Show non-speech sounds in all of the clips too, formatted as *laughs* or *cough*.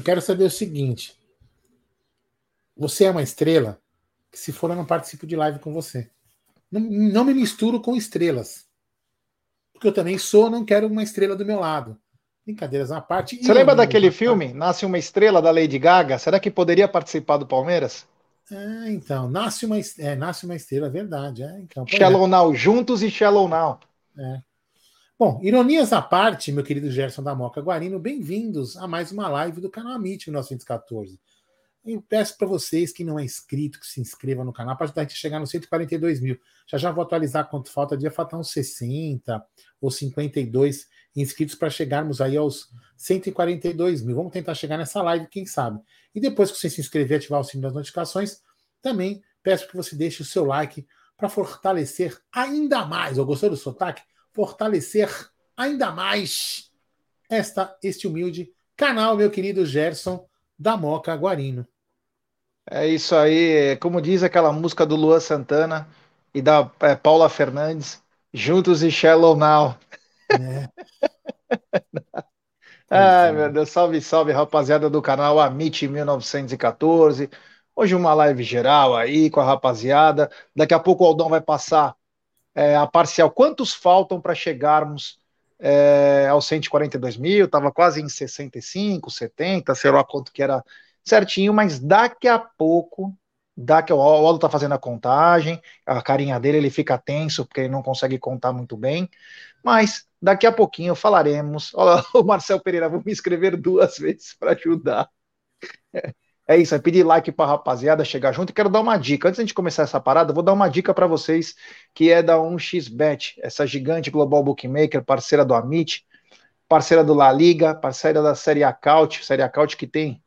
Eu quero saber o seguinte. Você é uma estrela que se for eu não participo de live com você. Não, não me misturo com estrelas. Porque eu também sou, não quero uma estrela do meu lado. Brincadeiras à parte. Você lembra daquele filme, Nasce uma Estrela, da Lady Gaga? Será que poderia participar do Palmeiras? É, então, nasce uma, é, nasce uma estrela, é verdade. É, então, Shallow é. Now, juntos e Shallow Now. É. Bom, ironias à parte, meu querido Gerson da Moca Guarino, bem-vindos a mais uma live do canal Amit 1914. Eu peço para vocês que não é inscrito, que se inscreva no canal, para a gente chegar nos 142 mil. Já já vou atualizar quanto falta, dia faltar uns 60 ou 52 inscritos para chegarmos aí aos 142 mil. Vamos tentar chegar nessa live, quem sabe. E depois que você se inscrever e ativar o sininho das notificações, também peço que você deixe o seu like para fortalecer ainda mais. Eu gostou do sotaque? Fortalecer ainda mais esta, este humilde canal, meu querido Gerson da Moca Guarino. É isso aí, como diz aquela música do Luan Santana e da é, Paula Fernandes, juntos e Shallow Now. É. *laughs* Ai, meu Deus, salve, salve, rapaziada do canal Amit 1914. Hoje uma live geral aí com a rapaziada. Daqui a pouco o Aldão vai passar é, a parcial. Quantos faltam para chegarmos é, aos 142 mil? Tava quase em 65, 70, sei lá quanto que era certinho, mas daqui a pouco daqui, o Aldo tá fazendo a contagem, a carinha dele, ele fica tenso porque ele não consegue contar muito bem, mas Daqui a pouquinho falaremos. Olha, *laughs* o Marcel Pereira, vou me inscrever duas *laughs* vezes para ajudar. É, é isso, é pedir like para rapaziada chegar junto. E quero dar uma dica. Antes de começar essa parada, vou dar uma dica para vocês que é da 1xBet, essa gigante global bookmaker, parceira do Amit, parceira do La Liga, parceira da Série A Couch, Série A Couch que tem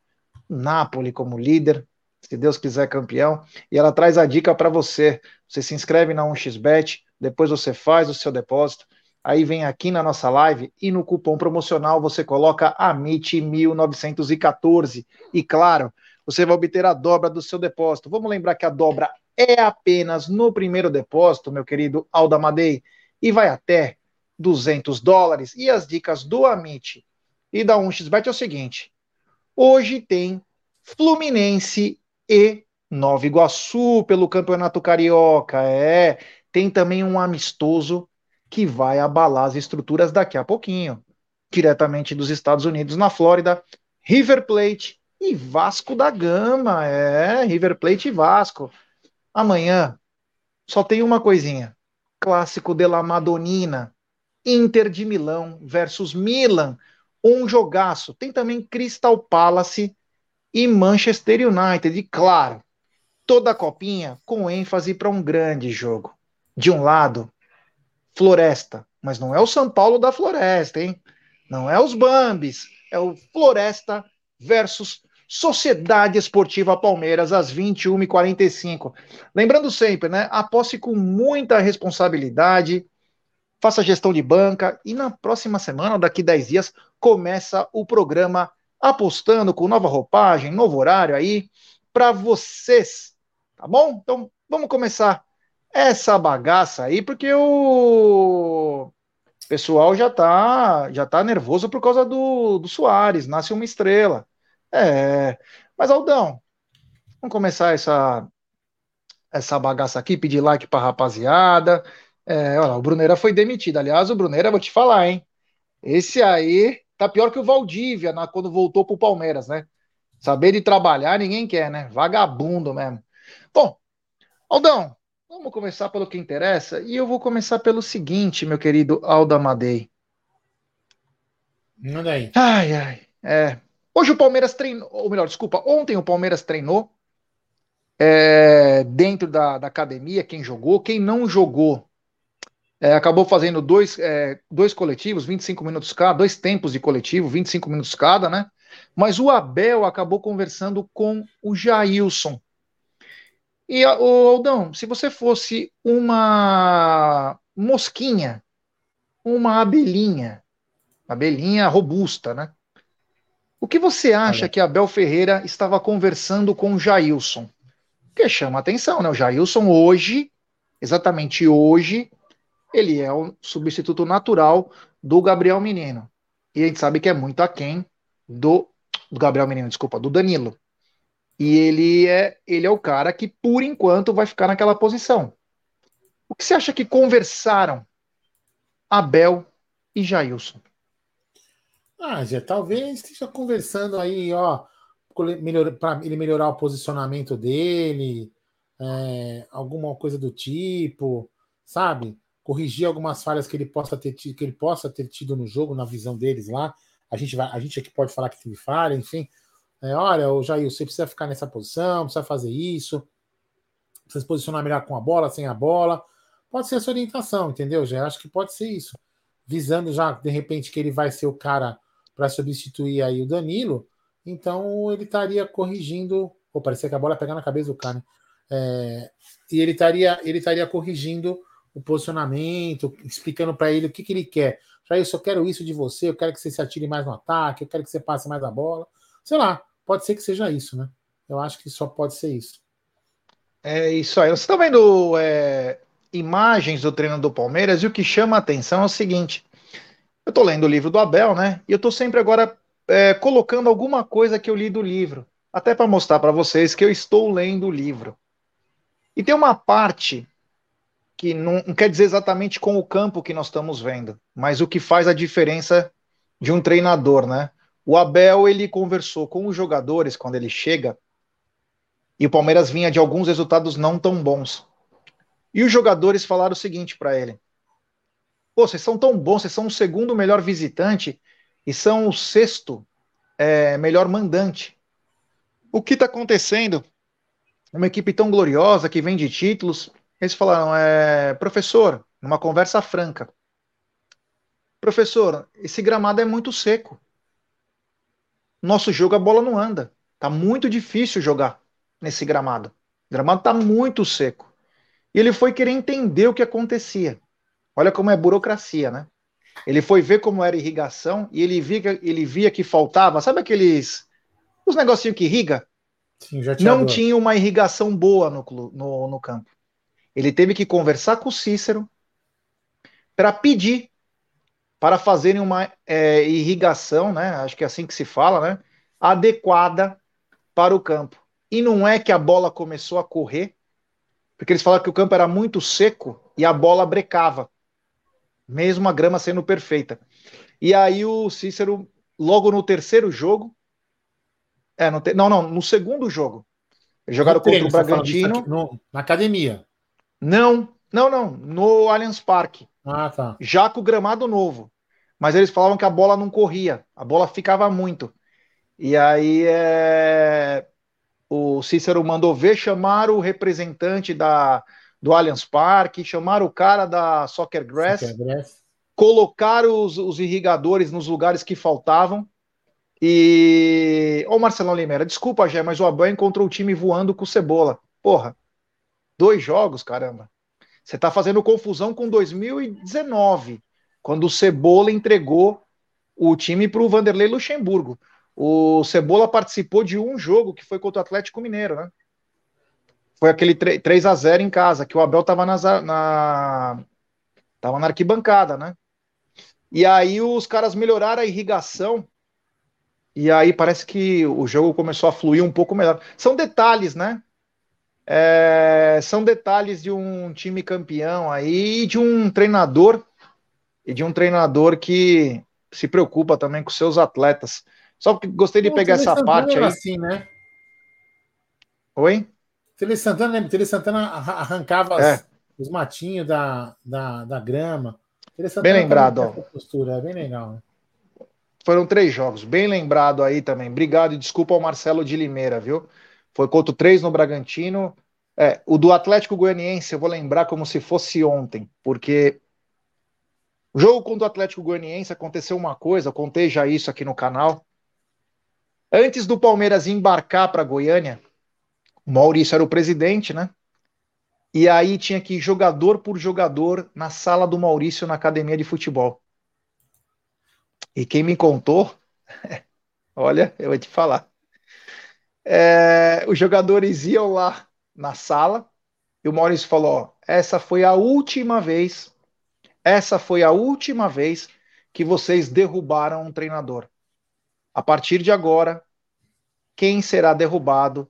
Napoli como líder, se Deus quiser campeão. E ela traz a dica para você. Você se inscreve na 1xBet, depois você faz o seu depósito Aí vem aqui na nossa live e no cupom promocional você coloca AMIT1914 e claro, você vai obter a dobra do seu depósito. Vamos lembrar que a dobra é apenas no primeiro depósito, meu querido Aldamadei, e vai até 200 dólares. E as dicas do Amit e da 1xBet é o seguinte: hoje tem Fluminense e Nova Iguaçu pelo Campeonato Carioca. É, tem também um amistoso que vai abalar as estruturas daqui a pouquinho, diretamente dos Estados Unidos, na Flórida, River Plate e Vasco da Gama, é, River Plate e Vasco. Amanhã só tem uma coisinha, clássico de la Madonina, Inter de Milão versus Milan, um jogaço. Tem também Crystal Palace e Manchester United, e claro, toda a copinha com ênfase para um grande jogo. De um lado, Floresta, mas não é o São Paulo da Floresta, hein? Não é os Bambis, é o Floresta versus Sociedade Esportiva Palmeiras às 21h45. Lembrando sempre, né? Aposte com muita responsabilidade, faça gestão de banca e na próxima semana, daqui 10 dias, começa o programa apostando com nova roupagem, novo horário aí para vocês, tá bom? Então vamos começar essa bagaça aí, porque o pessoal já tá, já tá nervoso por causa do, do Soares, nasce uma estrela. É, mas Aldão, vamos começar essa essa bagaça aqui, pedir like pra rapaziada. É, olha, o Bruneira foi demitido. Aliás, o Bruneira, vou te falar, hein? Esse aí tá pior que o Valdívia na, quando voltou pro Palmeiras, né? Saber de trabalhar ninguém quer, né? Vagabundo mesmo. Bom, Aldão, Vamos começar pelo que interessa e eu vou começar pelo seguinte, meu querido Aldo Amadei. Manda aí. Ai, ai. É. Hoje o Palmeiras treinou, ou melhor, desculpa, ontem o Palmeiras treinou é, dentro da, da, academia, quem jogou, quem não jogou. É, acabou fazendo dois, é, dois coletivos, 25 minutos cada, dois tempos de coletivo, 25 minutos cada, né? Mas o Abel acabou conversando com o Jailson, e, o Aldão, se você fosse uma mosquinha, uma abelhinha, abelhinha robusta, né? O que você acha Olha. que Abel Ferreira estava conversando com o Jailson? Que chama atenção, né? O Jailson hoje, exatamente hoje, ele é o substituto natural do Gabriel Menino. E a gente sabe que é muito aquém do do Gabriel Menino, desculpa, do Danilo. E ele é, ele é o cara que, por enquanto, vai ficar naquela posição. O que você acha que conversaram Abel e Jailson? Ah, já talvez esteja conversando aí, ó, para ele melhorar o posicionamento dele, é, alguma coisa do tipo, sabe? Corrigir algumas falhas que ele possa ter tido, que ele possa ter tido no jogo, na visão deles lá. A gente vai, a gente aqui pode falar que teve falha, enfim. É, olha, o Jair, você precisa ficar nessa posição, precisa fazer isso, precisa se posicionar melhor com a bola, sem a bola. Pode ser essa orientação, entendeu? Já acho que pode ser isso. Visando já, de repente, que ele vai ser o cara para substituir aí o Danilo, então ele estaria corrigindo. Pô, parecia que a bola ia pegar na cabeça do cara. Né? É, e ele estaria ele estaria corrigindo o posicionamento, explicando para ele o que, que ele quer. Já eu só quero isso de você, eu quero que você se atire mais no ataque, eu quero que você passe mais a bola. Sei lá, pode ser que seja isso, né? Eu acho que só pode ser isso. É isso aí. Você está vendo é, imagens do treino do Palmeiras e o que chama a atenção é o seguinte: eu estou lendo o livro do Abel, né? E eu estou sempre agora é, colocando alguma coisa que eu li do livro, até para mostrar para vocês que eu estou lendo o livro. E tem uma parte que não, não quer dizer exatamente com o campo que nós estamos vendo, mas o que faz a diferença de um treinador, né? O Abel ele conversou com os jogadores quando ele chega e o Palmeiras vinha de alguns resultados não tão bons. E os jogadores falaram o seguinte para ele: Pô, vocês são tão bons, vocês são o segundo melhor visitante e são o sexto é, melhor mandante. O que está acontecendo? Uma equipe tão gloriosa que vem de títulos. Eles falaram, é, professor, numa conversa franca, professor, esse gramado é muito seco. Nosso jogo a bola não anda. Tá muito difícil jogar nesse gramado. O gramado tá muito seco. E ele foi querer entender o que acontecia. Olha como é burocracia, né? Ele foi ver como era irrigação e ele via, ele via que faltava, sabe aqueles os negocinhos que irriga? Sim, Não tinha uma irrigação boa no, no, no campo. Ele teve que conversar com o Cícero para pedir para fazerem uma é, irrigação, né? Acho que é assim que se fala, né? Adequada para o campo. E não é que a bola começou a correr, porque eles falaram que o campo era muito seco e a bola brecava mesmo a grama sendo perfeita. E aí o Cícero, logo no terceiro jogo, é, no te, não, não, no segundo jogo, eles jogaram no contra o Bragantino. No, na academia. Não, não, não, no Allianz Parque. Ah, tá. Já com o gramado novo. Mas eles falavam que a bola não corria, a bola ficava muito. E aí é... o Cícero mandou ver chamar o representante da, do Allianz Parque, chamaram o cara da Soccer Grass, Soccer Grass. colocaram os, os, irrigadores nos lugares que faltavam. E. Ô Marcelão Limeira, desculpa, Gé, mas o Abel encontrou o time voando com cebola. Porra, dois jogos, caramba. Você tá fazendo confusão com 2019, quando o Cebola entregou o time para o Vanderlei Luxemburgo. O Cebola participou de um jogo que foi contra o Atlético Mineiro, né? Foi aquele 3 a 0 em casa, que o Abel tava nas, na, tava na arquibancada, né? E aí os caras melhoraram a irrigação, e aí parece que o jogo começou a fluir um pouco melhor. São detalhes, né? É, são detalhes de um time campeão aí, e de um treinador, e de um treinador que se preocupa também com seus atletas. Só que gostei de pegar essa parte aí. Assim, né? Oi? Tele Santana, lembra? Tele Santana arrancava é. as, os matinhos da, da, da grama. bem lembrado, ó. Postura, é bem legal, né? Foram três jogos, bem lembrado aí também. Obrigado e desculpa ao Marcelo de Limeira, viu? Foi contra três no Bragantino. É, o do Atlético Goianiense eu vou lembrar como se fosse ontem, porque o jogo contra o Atlético Goianiense aconteceu uma coisa, eu contei já isso aqui no canal. Antes do Palmeiras embarcar para Goiânia, o Maurício era o presidente, né? E aí tinha que ir jogador por jogador na sala do Maurício na academia de futebol. E quem me contou, *laughs* olha, eu vou te falar. É, os jogadores iam lá na sala e o Maurício falou: ó, essa foi a última vez, essa foi a última vez que vocês derrubaram um treinador. A partir de agora, quem será derrubado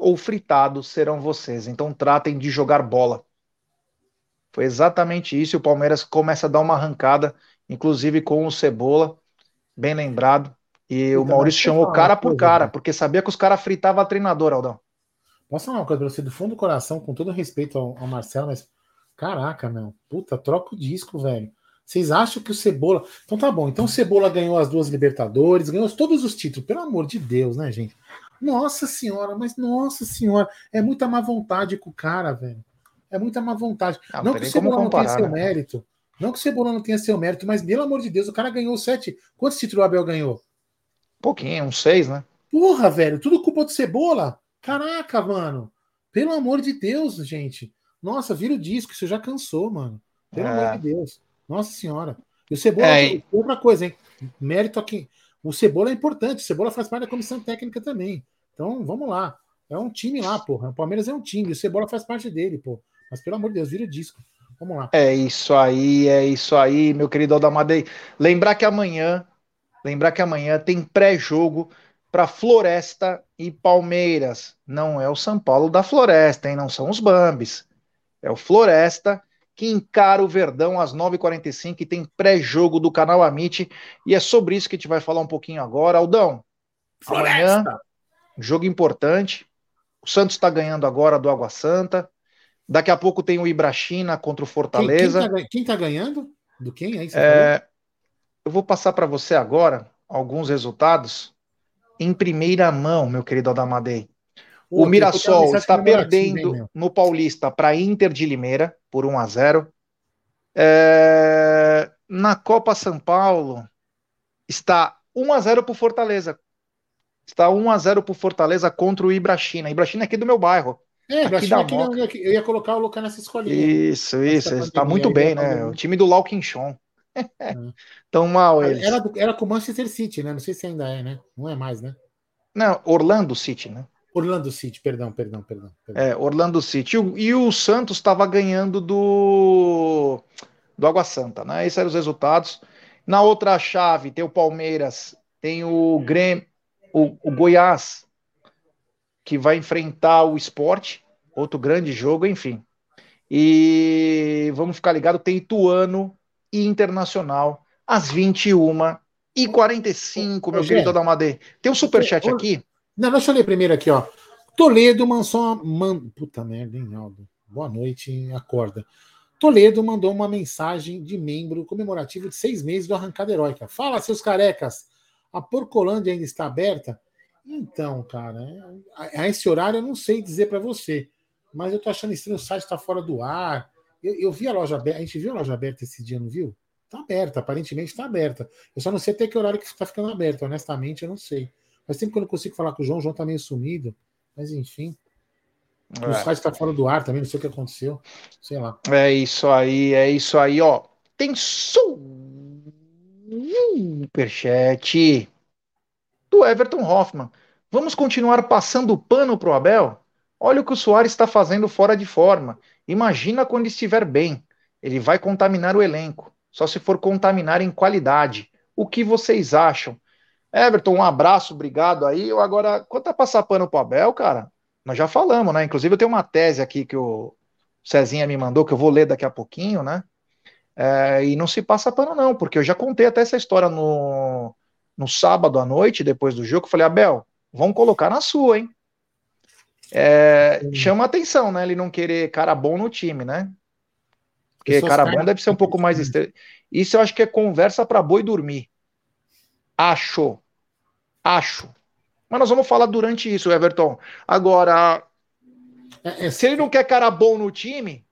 ou fritado serão vocês. Então tratem de jogar bola. Foi exatamente isso. E o Palmeiras começa a dar uma arrancada, inclusive com o Cebola, bem lembrado. E o Maurício chamou cara por cara, né? porque sabia que os caras fritavam a treinador, Aldão. Posso falar uma coisa pra você do fundo do coração, com todo respeito ao, ao Marcelo, mas caraca, meu, puta, troca o disco, velho. Vocês acham que o Cebola. Então tá bom. Então o Cebola ganhou as duas Libertadores, ganhou todos os títulos. Pelo amor de Deus, né, gente? Nossa senhora, mas nossa senhora, é muita má vontade com o cara, velho. É muita má vontade. Ah, não que o Cebola não tenha seu né? mérito. Não que o Cebola não tenha seu mérito, mas pelo amor de Deus, o cara ganhou sete. Quantos títulos o Abel ganhou? Pouquinho, uns seis, né? Porra, velho, tudo culpa do Cebola. Caraca, mano. Pelo amor de Deus, gente. Nossa, vira o disco, isso já cansou, mano. Pelo é. amor de Deus. Nossa senhora. E o Cebola, é, outra coisa, hein? Mérito aqui. O Cebola é importante, o Cebola faz parte da comissão técnica também. Então, vamos lá. É um time lá, porra. O Palmeiras é um time, o Cebola faz parte dele, pô. Mas pelo amor de Deus, vira o disco. Vamos lá. É isso aí, é isso aí, meu querido Aldamadei. Lembrar que amanhã, lembrar que amanhã tem pré-jogo para Floresta e Palmeiras. Não é o São Paulo da Floresta, hein? Não são os Bambis. É o Floresta que encara o Verdão às 9h45 e tem pré-jogo do canal Amit. E é sobre isso que a gente vai falar um pouquinho agora. Aldão, Floresta. amanhã, jogo importante. O Santos está ganhando agora do Água Santa. Daqui a pouco tem o Ibrachina contra o Fortaleza. Quem, está tá ganhando? Do quem aí? É, eu vou passar para você agora alguns resultados em primeira mão, meu querido Adamadei. O Mirassol está perdendo no Paulista para Inter de Limeira por 1 a 0. É... Na Copa São Paulo está 1 a 0 para o Fortaleza. Está 1 a 0 para o Fortaleza contra o Ibrachina. Ibrachina é aqui do meu bairro. É, aqui da eu, eu ia colocar o Lucas nessa escolinha. Isso, isso. Está muito bem, né? O time do Lauquinchon. É. *laughs* Tão mal eles. Era, era com o Manchester City, né? Não sei se ainda é, né? Não é mais, né? Não, Orlando City, né? Orlando City, perdão, perdão, perdão. perdão. É, Orlando City. E o Santos estava ganhando do, do Água Santa, né? Esses eram os resultados. Na outra chave tem o Palmeiras, tem o Grêmio, o, o Goiás, que vai enfrentar o esporte, outro grande jogo, enfim. E vamos ficar ligado, tem Ituano e Internacional às 21 e 45, meu Ô, querido Adamadei. Tem um superchat aqui não, deixa eu ler primeiro aqui, ó. Toledo mandou Man... Puta merda, hein, Aldo? Boa noite, acorda. Toledo mandou uma mensagem de membro comemorativo de seis meses do Arrancada Heróica. Fala, seus carecas, a Porcolândia ainda está aberta? Então, cara, a, esse horário eu não sei dizer para você, mas eu tô achando estranho, o site está fora do ar. Eu, eu, vi a loja aberta, a gente viu a loja aberta esse dia, não viu? Tá aberta, aparentemente está aberta. Eu só não sei até que horário que está ficando aberto, honestamente, eu não sei. Mas sempre que eu não consigo falar com o João, o João tá meio sumido. Mas enfim. É. O site tá fora do ar também, não sei o que aconteceu. Sei lá. É isso aí, é isso aí, ó. Tem superchat do Everton Hoffman. Vamos continuar passando pano pro Abel? Olha o que o Soares está fazendo fora de forma. Imagina quando estiver bem. Ele vai contaminar o elenco. Só se for contaminar em qualidade. O que vocês acham? Everton, um abraço, obrigado aí. Eu agora, quanto a passar pano pro Abel, cara, nós já falamos, né? Inclusive, eu tenho uma tese aqui que o Cezinha me mandou, que eu vou ler daqui a pouquinho, né? É, e não se passa pano, não, porque eu já contei até essa história no, no sábado à noite, depois do jogo. Eu falei, Abel, vamos colocar na sua, hein? É, chama atenção, né? Ele não querer cara bom no time, né? Porque cara bom deve ser um pouco mais. Isso eu acho que é conversa para boi dormir. Acho. Acho. Mas nós vamos falar durante isso, Everton. Agora, é, é, se ele não quer cara bom no time,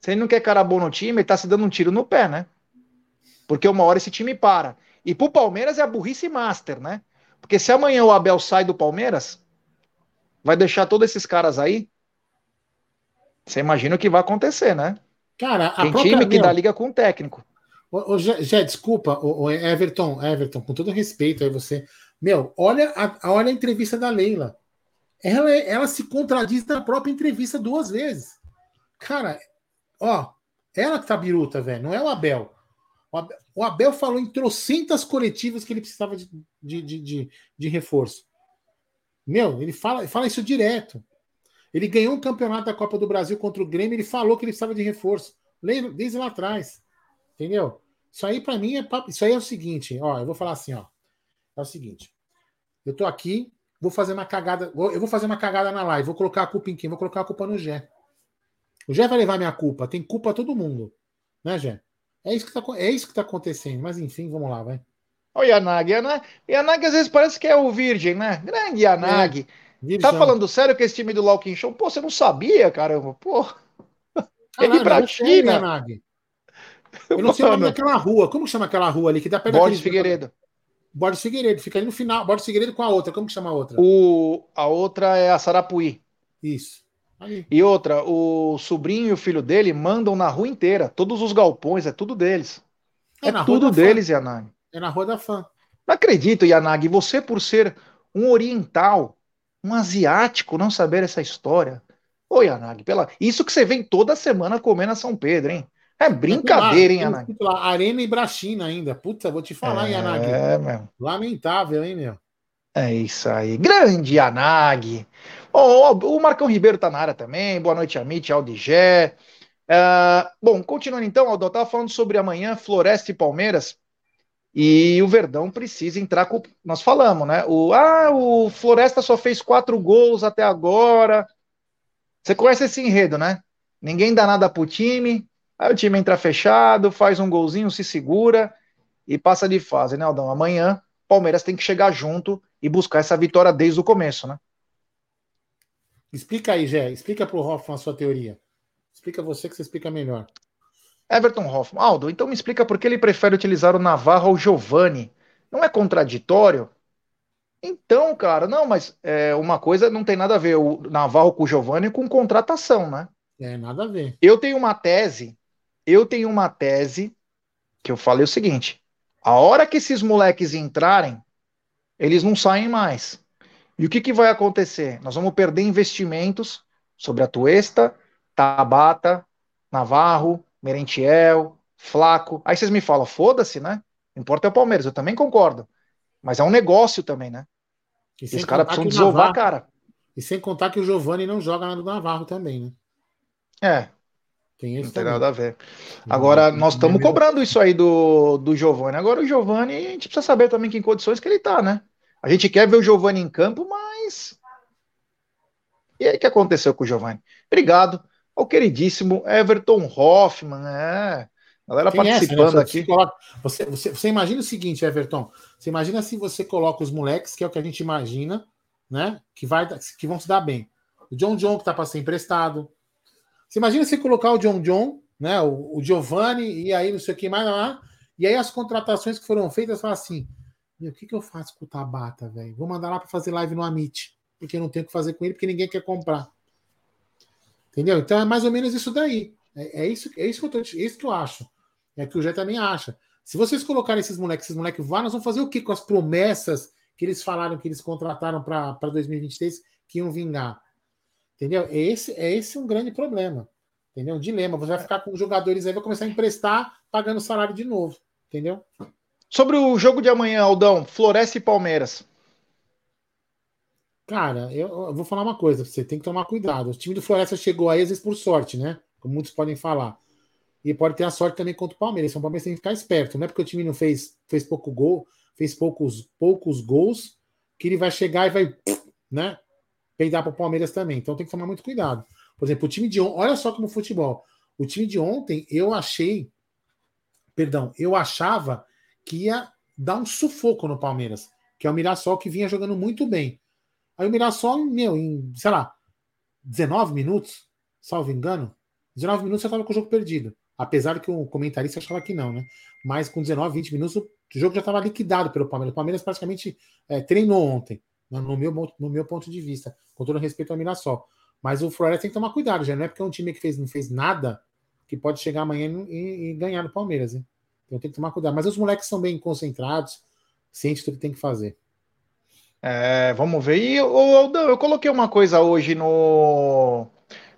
se ele não quer cara bom no time, ele tá se dando um tiro no pé, né? Porque uma hora esse time para. E pro Palmeiras é a burrice master, né? Porque se amanhã o Abel sai do Palmeiras, vai deixar todos esses caras aí. Você imagina o que vai acontecer, né? Cara, Tem time que dá liga com o técnico. Ô, Jé, desculpa, ô, Everton, Everton, com todo respeito aí você. Meu, olha a, olha a entrevista da Leila. Ela, ela se contradiz na própria entrevista duas vezes. Cara, ó, ela que tá biruta, velho, não é o Abel. O Abel, o Abel falou em trocentas coletivas que ele precisava de, de, de, de, de reforço. Meu, ele fala, fala isso direto. Ele ganhou um campeonato da Copa do Brasil contra o Grêmio, ele falou que ele precisava de reforço. Desde lá atrás. Entendeu? Isso aí, para mim, é Isso aí é o seguinte, ó. Eu vou falar assim, ó. É o seguinte. Eu tô aqui, vou fazer uma cagada. Eu vou fazer uma cagada na live. Vou colocar a culpa em quem? Vou colocar a culpa no Gé. O Gé vai levar minha culpa. Tem culpa todo mundo. Né, Gé? É isso que tá, é isso que tá acontecendo. Mas enfim, vamos lá, vai. O Yanag. Yanag, Yanag às vezes parece que é o Virgem, né? Grande Yanag. É, tá falando sério que esse time do Lawkin Show? Pô, você não sabia, caramba? Pô. Ele pra China. Yanag. Eu não sei o nome daquela rua. Como chama aquela rua ali que dá perto Borges Figueiredo. Borges Figueiredo, fica ali no final. Borges Figueiredo com a outra. Como que chama a outra? O, a outra é a Sarapuí. Isso. E outra, o sobrinho e o filho dele mandam na rua inteira. Todos os galpões, é tudo deles. É, é tudo deles, Yanagi. É na rua da fã. Não acredito, Yanagi. Você, por ser um oriental, um asiático, não saber essa história. Ô, Yanagi, pela... isso que você vem toda semana comer na São Pedro, hein? É brincadeira, hein, Yanagi? Arena e Brachina ainda. Puta, vou te falar, é, Yanagi. É, meu. Lamentável, hein, meu? É isso aí. Grande Yanagi. Oh, o Marcão Ribeiro tá na área também. Boa noite, Amit, Aldigé. Uh, bom, continuando então, Aldo, eu tava falando sobre amanhã, Floresta e Palmeiras. E o Verdão precisa entrar com. Nós falamos, né? O, ah, o Floresta só fez quatro gols até agora. Você conhece esse enredo, né? Ninguém dá nada pro time, Aí o time entra fechado, faz um golzinho, se segura e passa de fase, né, Aldão? Amanhã, Palmeiras tem que chegar junto e buscar essa vitória desde o começo, né? Explica aí, Gé. Explica pro Hoffman a sua teoria. Explica você que você explica melhor. Everton Hoffman. Aldo, então me explica por que ele prefere utilizar o Navarro ao Giovani. Não é contraditório? Então, cara, não, mas é, uma coisa não tem nada a ver o Navarro com o Giovani com contratação, né? É, nada a ver. Eu tenho uma tese eu tenho uma tese que eu falei o seguinte: a hora que esses moleques entrarem, eles não saem mais. E o que, que vai acontecer? Nós vamos perder investimentos sobre a Tuesta, Tabata, Navarro, Merentiel, Flaco. Aí vocês me falam, foda-se, né? Não importa é o Palmeiras, eu também concordo. Mas é um negócio também, né? Os caras precisam desovar, cara. E sem contar que o Giovani não joga na do Navarro também, né? É, tem não tem nada a ver. Agora, nós estamos cobrando isso aí do, do Giovani. Agora, o Giovani, a gente precisa saber também que em condições que ele está, né? A gente quer ver o Giovani em campo, mas. E aí, o que aconteceu com o Giovani? Obrigado ao queridíssimo Everton Hoffman, né? Galera Tem participando essa, né? aqui. Você, coloca, você, você, você, imagina o seguinte, Everton. Você imagina se você coloca os moleques, que é o que a gente imagina, né? Que, vai, que vão se dar bem. O John John, que tá para ser emprestado, você imagina você colocar o John John, né, o, o Giovanni, e aí não sei o que mais lá, e aí as contratações que foram feitas falam assim: o que, que eu faço com o Tabata, velho? Vou mandar lá para fazer live no Amit, porque não tenho o que fazer com ele, porque ninguém quer comprar. Entendeu? Então é mais ou menos isso daí. É, é isso, é isso que eu tô, é isso que eu acho. É que o Jé também acha. Se vocês colocarem esses moleques, esses moleques vão, nós vamos fazer o que com as promessas que eles falaram que eles contrataram para 2023 que iam vingar? Entendeu? É esse é esse um grande problema. Entendeu? Um dilema. Você vai ficar com jogadores aí, vai começar a emprestar, pagando salário de novo. Entendeu? Sobre o jogo de amanhã, Aldão, Floresta e Palmeiras. Cara, eu, eu, vou falar uma coisa, você tem que tomar cuidado. O time do Floresta chegou aí, às vezes, por sorte, né? Como muitos podem falar. E pode ter a sorte também contra o Palmeiras. Então o Palmeiras tem que ficar esperto. Não é porque o time não fez, fez pouco gol, fez poucos, poucos gols, que ele vai chegar e vai, né? Peidar para o Palmeiras também. Então tem que tomar muito cuidado. Por exemplo, o time de ontem, olha só como futebol. O time de ontem, eu achei, perdão, eu achava que ia dar um sufoco no Palmeiras, que é o Mirassol que vinha jogando muito bem. Aí o Mirassol, meu, em, sei lá, 19 minutos, salvo engano, 19 minutos já estava com o jogo perdido. Apesar que o comentarista achava que não, né? Mas com 19, 20 minutos, o jogo já estava liquidado pelo Palmeiras. O Palmeiras praticamente é, treinou ontem no meu, no meu ponto de vista, com todo respeito ao Mirassol. Mas o Floresta tem que tomar cuidado, já não é porque é um time que fez, não fez nada que pode chegar amanhã e, e ganhar no Palmeiras, hein? Então tem que tomar cuidado. Mas os moleques são bem concentrados, sente tudo que tem que fazer. É, vamos ver. E eu, eu coloquei uma coisa hoje no,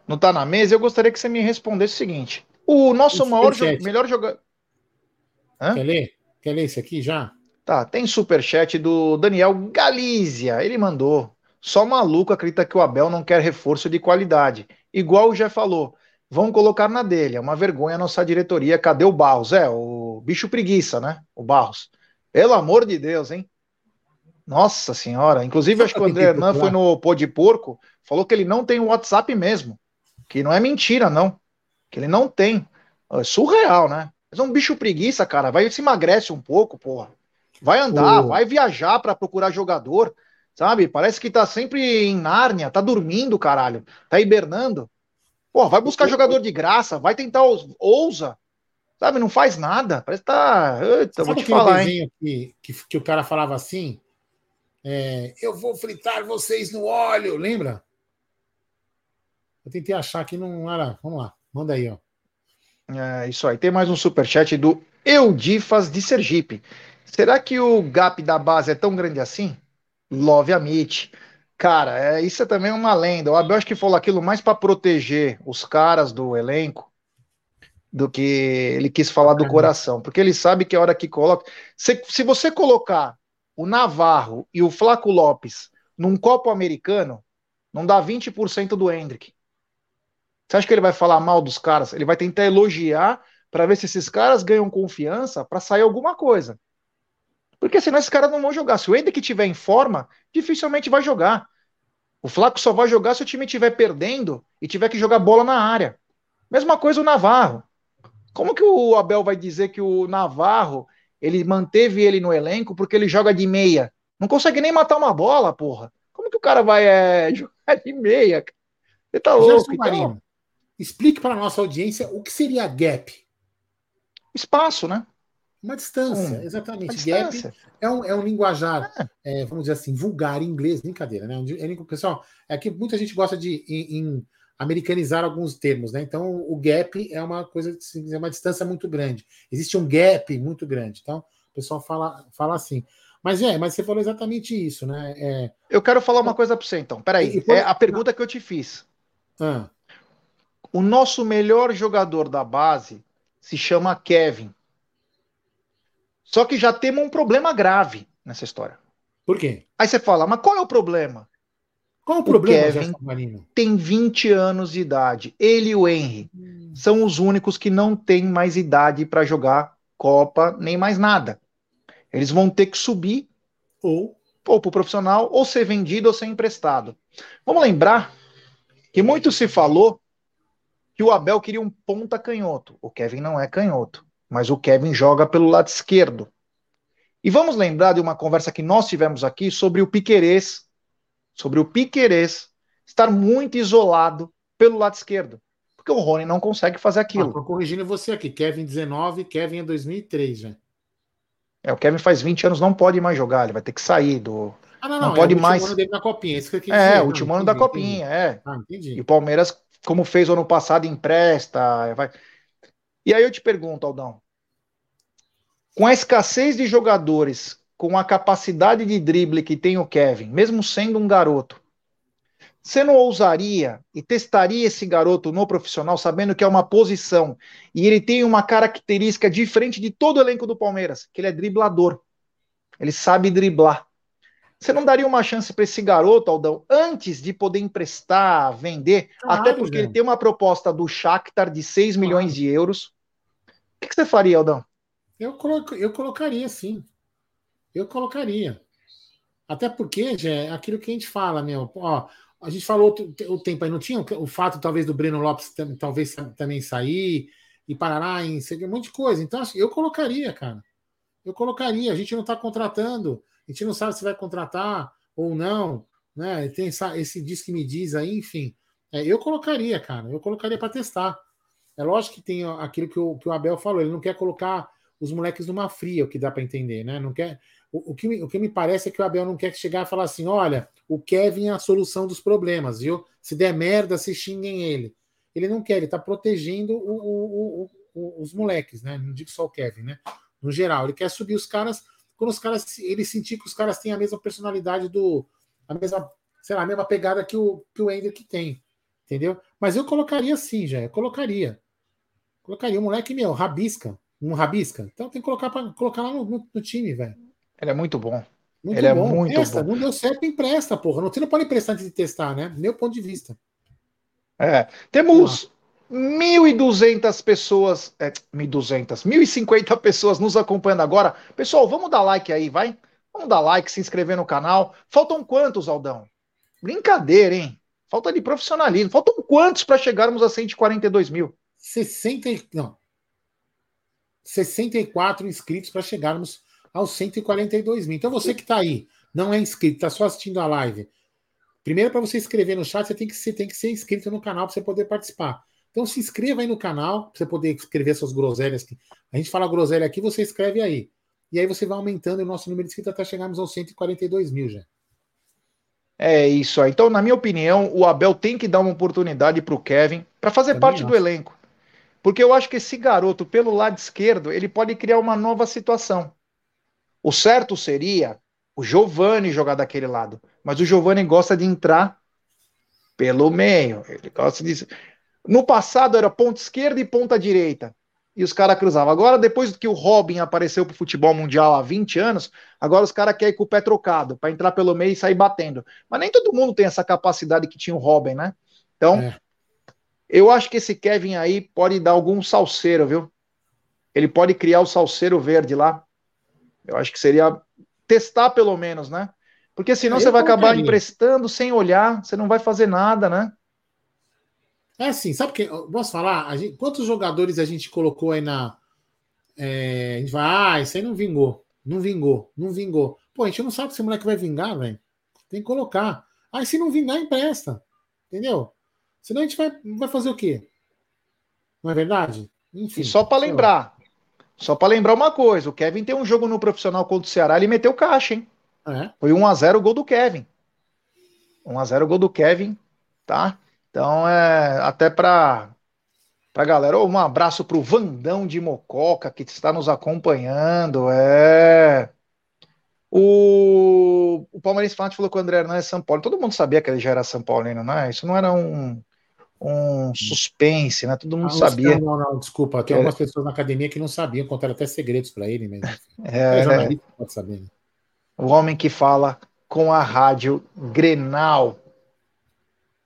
no Tá na Mesa. Eu gostaria que você me respondesse o seguinte: o nosso maior jo melhor jogador. Quer ler? Quer ler isso aqui já? Tá, tem superchat do Daniel Galícia. Ele mandou. Só maluco acredita que o Abel não quer reforço de qualidade. Igual o Jé falou, vão colocar na dele. É uma vergonha a nossa diretoria. Cadê o Barros? É, o bicho preguiça, né? O Barros. Pelo amor de Deus, hein? Nossa senhora. Inclusive, acho que o André Hernan foi no Pô de Porco, falou que ele não tem o WhatsApp mesmo. Que não é mentira, não. Que ele não tem. É surreal, né? Mas é um bicho preguiça, cara. Vai se emagrece um pouco, porra. Vai andar, vai viajar para procurar jogador, sabe? Parece que tá sempre em Nárnia, tá dormindo, caralho. Tá hibernando. Pô, vai buscar jogador de graça, vai tentar ousa. Sabe, não faz nada. Parece que tá. Eita, vou te falar, hein? Que, que, que, o cara falava assim: é, Eu vou fritar vocês no óleo, lembra? Eu tentei achar aqui, não era. Vamos lá, manda aí, ó. É, isso aí. Tem mais um superchat do Eudifas de Sergipe. Será que o gap da base é tão grande assim? Love Amit. Cara, é, isso é também uma lenda. O Abel acho que falou aquilo mais para proteger os caras do elenco do que ele quis falar do coração. Porque ele sabe que a hora que coloca. Se, se você colocar o Navarro e o Flaco Lopes num copo americano, não dá 20% do Hendrick. Você acha que ele vai falar mal dos caras? Ele vai tentar elogiar para ver se esses caras ganham confiança para sair alguma coisa. Porque senão esses caras não vão jogar. Se o Hendrick tiver em forma, dificilmente vai jogar. O Flaco só vai jogar se o time estiver perdendo e tiver que jogar bola na área. Mesma coisa o Navarro. Como que o Abel vai dizer que o Navarro ele manteve ele no elenco porque ele joga de meia? Não consegue nem matar uma bola, porra. Como que o cara vai é, *laughs* jogar de meia? Você tá louco, então... Explique para nossa audiência o que seria gap. Espaço, né? Uma distância, hum, exatamente. Distância. Gap é um, é um linguajar, é. É, vamos dizer assim, vulgar em inglês, brincadeira, né? É, pessoal, é que muita gente gosta de em, em americanizar alguns termos, né? Então, o gap é uma coisa, é uma distância muito grande. Existe um gap muito grande. Então, o pessoal fala, fala assim. Mas é, mas você falou exatamente isso, né? É... Eu quero falar uma coisa para você, então. Peraí, é a pergunta que eu te fiz. Ah. O nosso melhor jogador da base se chama Kevin. Só que já temos um problema grave nessa história. Por quê? Aí você fala, mas qual é o problema? Qual o problema, o Kevin tem 20 anos de idade. Ele e o Henry hum. são os únicos que não têm mais idade para jogar Copa, nem mais nada. Eles vão ter que subir ou, ou para o profissional, ou ser vendido ou ser emprestado. Vamos lembrar que muito se falou que o Abel queria um ponta canhoto. O Kevin não é canhoto, mas o Kevin joga pelo lado esquerdo. E vamos lembrar de uma conversa que nós tivemos aqui sobre o Piquerez, sobre o Piquerez estar muito isolado pelo lado esquerdo. Porque o Rony não consegue fazer aquilo. Estou ah, corrigindo você aqui. Kevin 19, Kevin é 2003 já. É, o Kevin faz 20 anos, não pode mais jogar, ele vai ter que sair do. Ah, não, não, não pode é o mais. ano dele na copinha, isso que eu É, o último ano da copinha, entendi. é. Ah, entendi. E o Palmeiras como fez ano passado, empresta. Vai... E aí eu te pergunto, Aldão, com a escassez de jogadores, com a capacidade de drible que tem o Kevin, mesmo sendo um garoto, você não ousaria e testaria esse garoto no profissional, sabendo que é uma posição e ele tem uma característica diferente de todo o elenco do Palmeiras, que ele é driblador. Ele sabe driblar. Você não daria uma chance para esse garoto, Aldão, antes de poder emprestar, vender? Claro, até porque ele tem uma proposta do Shakhtar de 6 claro. milhões de euros. O que, que você faria, Aldão? Eu, coloco, eu colocaria, sim. Eu colocaria. Até porque, já é aquilo que a gente fala, meu. Ó, a gente falou o tempo aí, não tinha o fato, talvez, do Breno Lopes talvez também sair e Parará em um monte de coisa. Então, eu colocaria, cara. Eu colocaria. A gente não está contratando a gente não sabe se vai contratar ou não, né? Tem essa, esse diz que me diz aí, enfim. É, eu colocaria, cara, eu colocaria para testar. É lógico que tem aquilo que o, que o Abel falou, ele não quer colocar os moleques numa fria, o que dá para entender, né? Não quer. O, o, que me, o que me parece é que o Abel não quer chegar e falar assim: olha, o Kevin é a solução dos problemas, viu? Se der merda, se xinguem ele. Ele não quer, ele tá protegendo o, os moleques, né? Não digo só o Kevin, né? No geral, ele quer subir os caras quando os caras, ele sentir que os caras têm a mesma personalidade do, a mesma, sei lá, a mesma pegada que o que o Ender que tem, entendeu? Mas eu colocaria sim, já, eu colocaria, colocaria um moleque meu, rabisca, um rabisca, então tem que colocar para colocar lá no, no, no time, velho. Ele é muito bom. Muito ele é bom. é muito Presta, bom. Não deu certo, empresta, porra. Você não pode emprestar antes de testar, né? Meu ponto de vista. É. Temos ah. 1.200 pessoas, é, 1.200, 1.050 pessoas nos acompanhando agora. Pessoal, vamos dar like aí, vai? Vamos dar like, se inscrever no canal. Faltam quantos, Aldão? Brincadeira, hein? Falta de profissionalismo. Faltam quantos para chegarmos a 142 mil? 60, não. 64 inscritos para chegarmos aos 142 mil. Então você que está aí, não é inscrito, está só assistindo a live. Primeiro, para você escrever no chat, você tem que ser, tem que ser inscrito no canal para você poder participar. Então se inscreva aí no canal, para você poder escrever suas groselhas. A gente fala groselha aqui, você escreve aí. E aí você vai aumentando o nosso número de inscritos até chegarmos aos 142 mil já. É isso aí. Então, na minha opinião, o Abel tem que dar uma oportunidade para o Kevin para fazer Também parte acho. do elenco. Porque eu acho que esse garoto, pelo lado esquerdo, ele pode criar uma nova situação. O certo seria o Giovani jogar daquele lado. Mas o Giovani gosta de entrar pelo meio. Ele gosta de. No passado era ponta esquerda e ponta direita. E os caras cruzavam. Agora, depois que o Robin apareceu pro futebol mundial há 20 anos, agora os caras querem ir com o pé trocado, para entrar pelo meio e sair batendo. Mas nem todo mundo tem essa capacidade que tinha o Robin, né? Então, é. Eu acho que esse Kevin aí pode dar algum salseiro, viu? Ele pode criar o salseiro verde lá. Eu acho que seria testar pelo menos, né? Porque senão eu você vai acabar emprestando sem olhar, você não vai fazer nada, né? É assim, sabe o que? Posso falar? Gente, quantos jogadores a gente colocou aí na. É, a gente vai, ah, isso aí não vingou. Não vingou, não vingou. Pô, a gente não sabe se esse moleque vai vingar, velho. Tem que colocar. Aí se não vingar, empresta. Entendeu? Senão a gente vai, vai fazer o quê? Não é verdade? Enfim. E só para lembrar, só para lembrar uma coisa, o Kevin tem um jogo no profissional contra o Ceará, ele meteu caixa, hein? É. Foi 1 a 0 o gol do Kevin. 1 a 0 o gol do Kevin, tá? Então é até para pra galera, um abraço pro Vandão de Mococa que está nos acompanhando. É o, o Palmeirense Fante falou que o André Hernandes é São Paulo. Todo mundo sabia que ele já era São Paulino, não é? Isso não era um, um suspense, né? Todo mundo ah, sabia. Não, não, desculpa. Tem é. algumas pessoas na academia que não sabiam, contaram até segredos para ele mesmo. É, é saber. Né? O homem que fala com a rádio Grenal.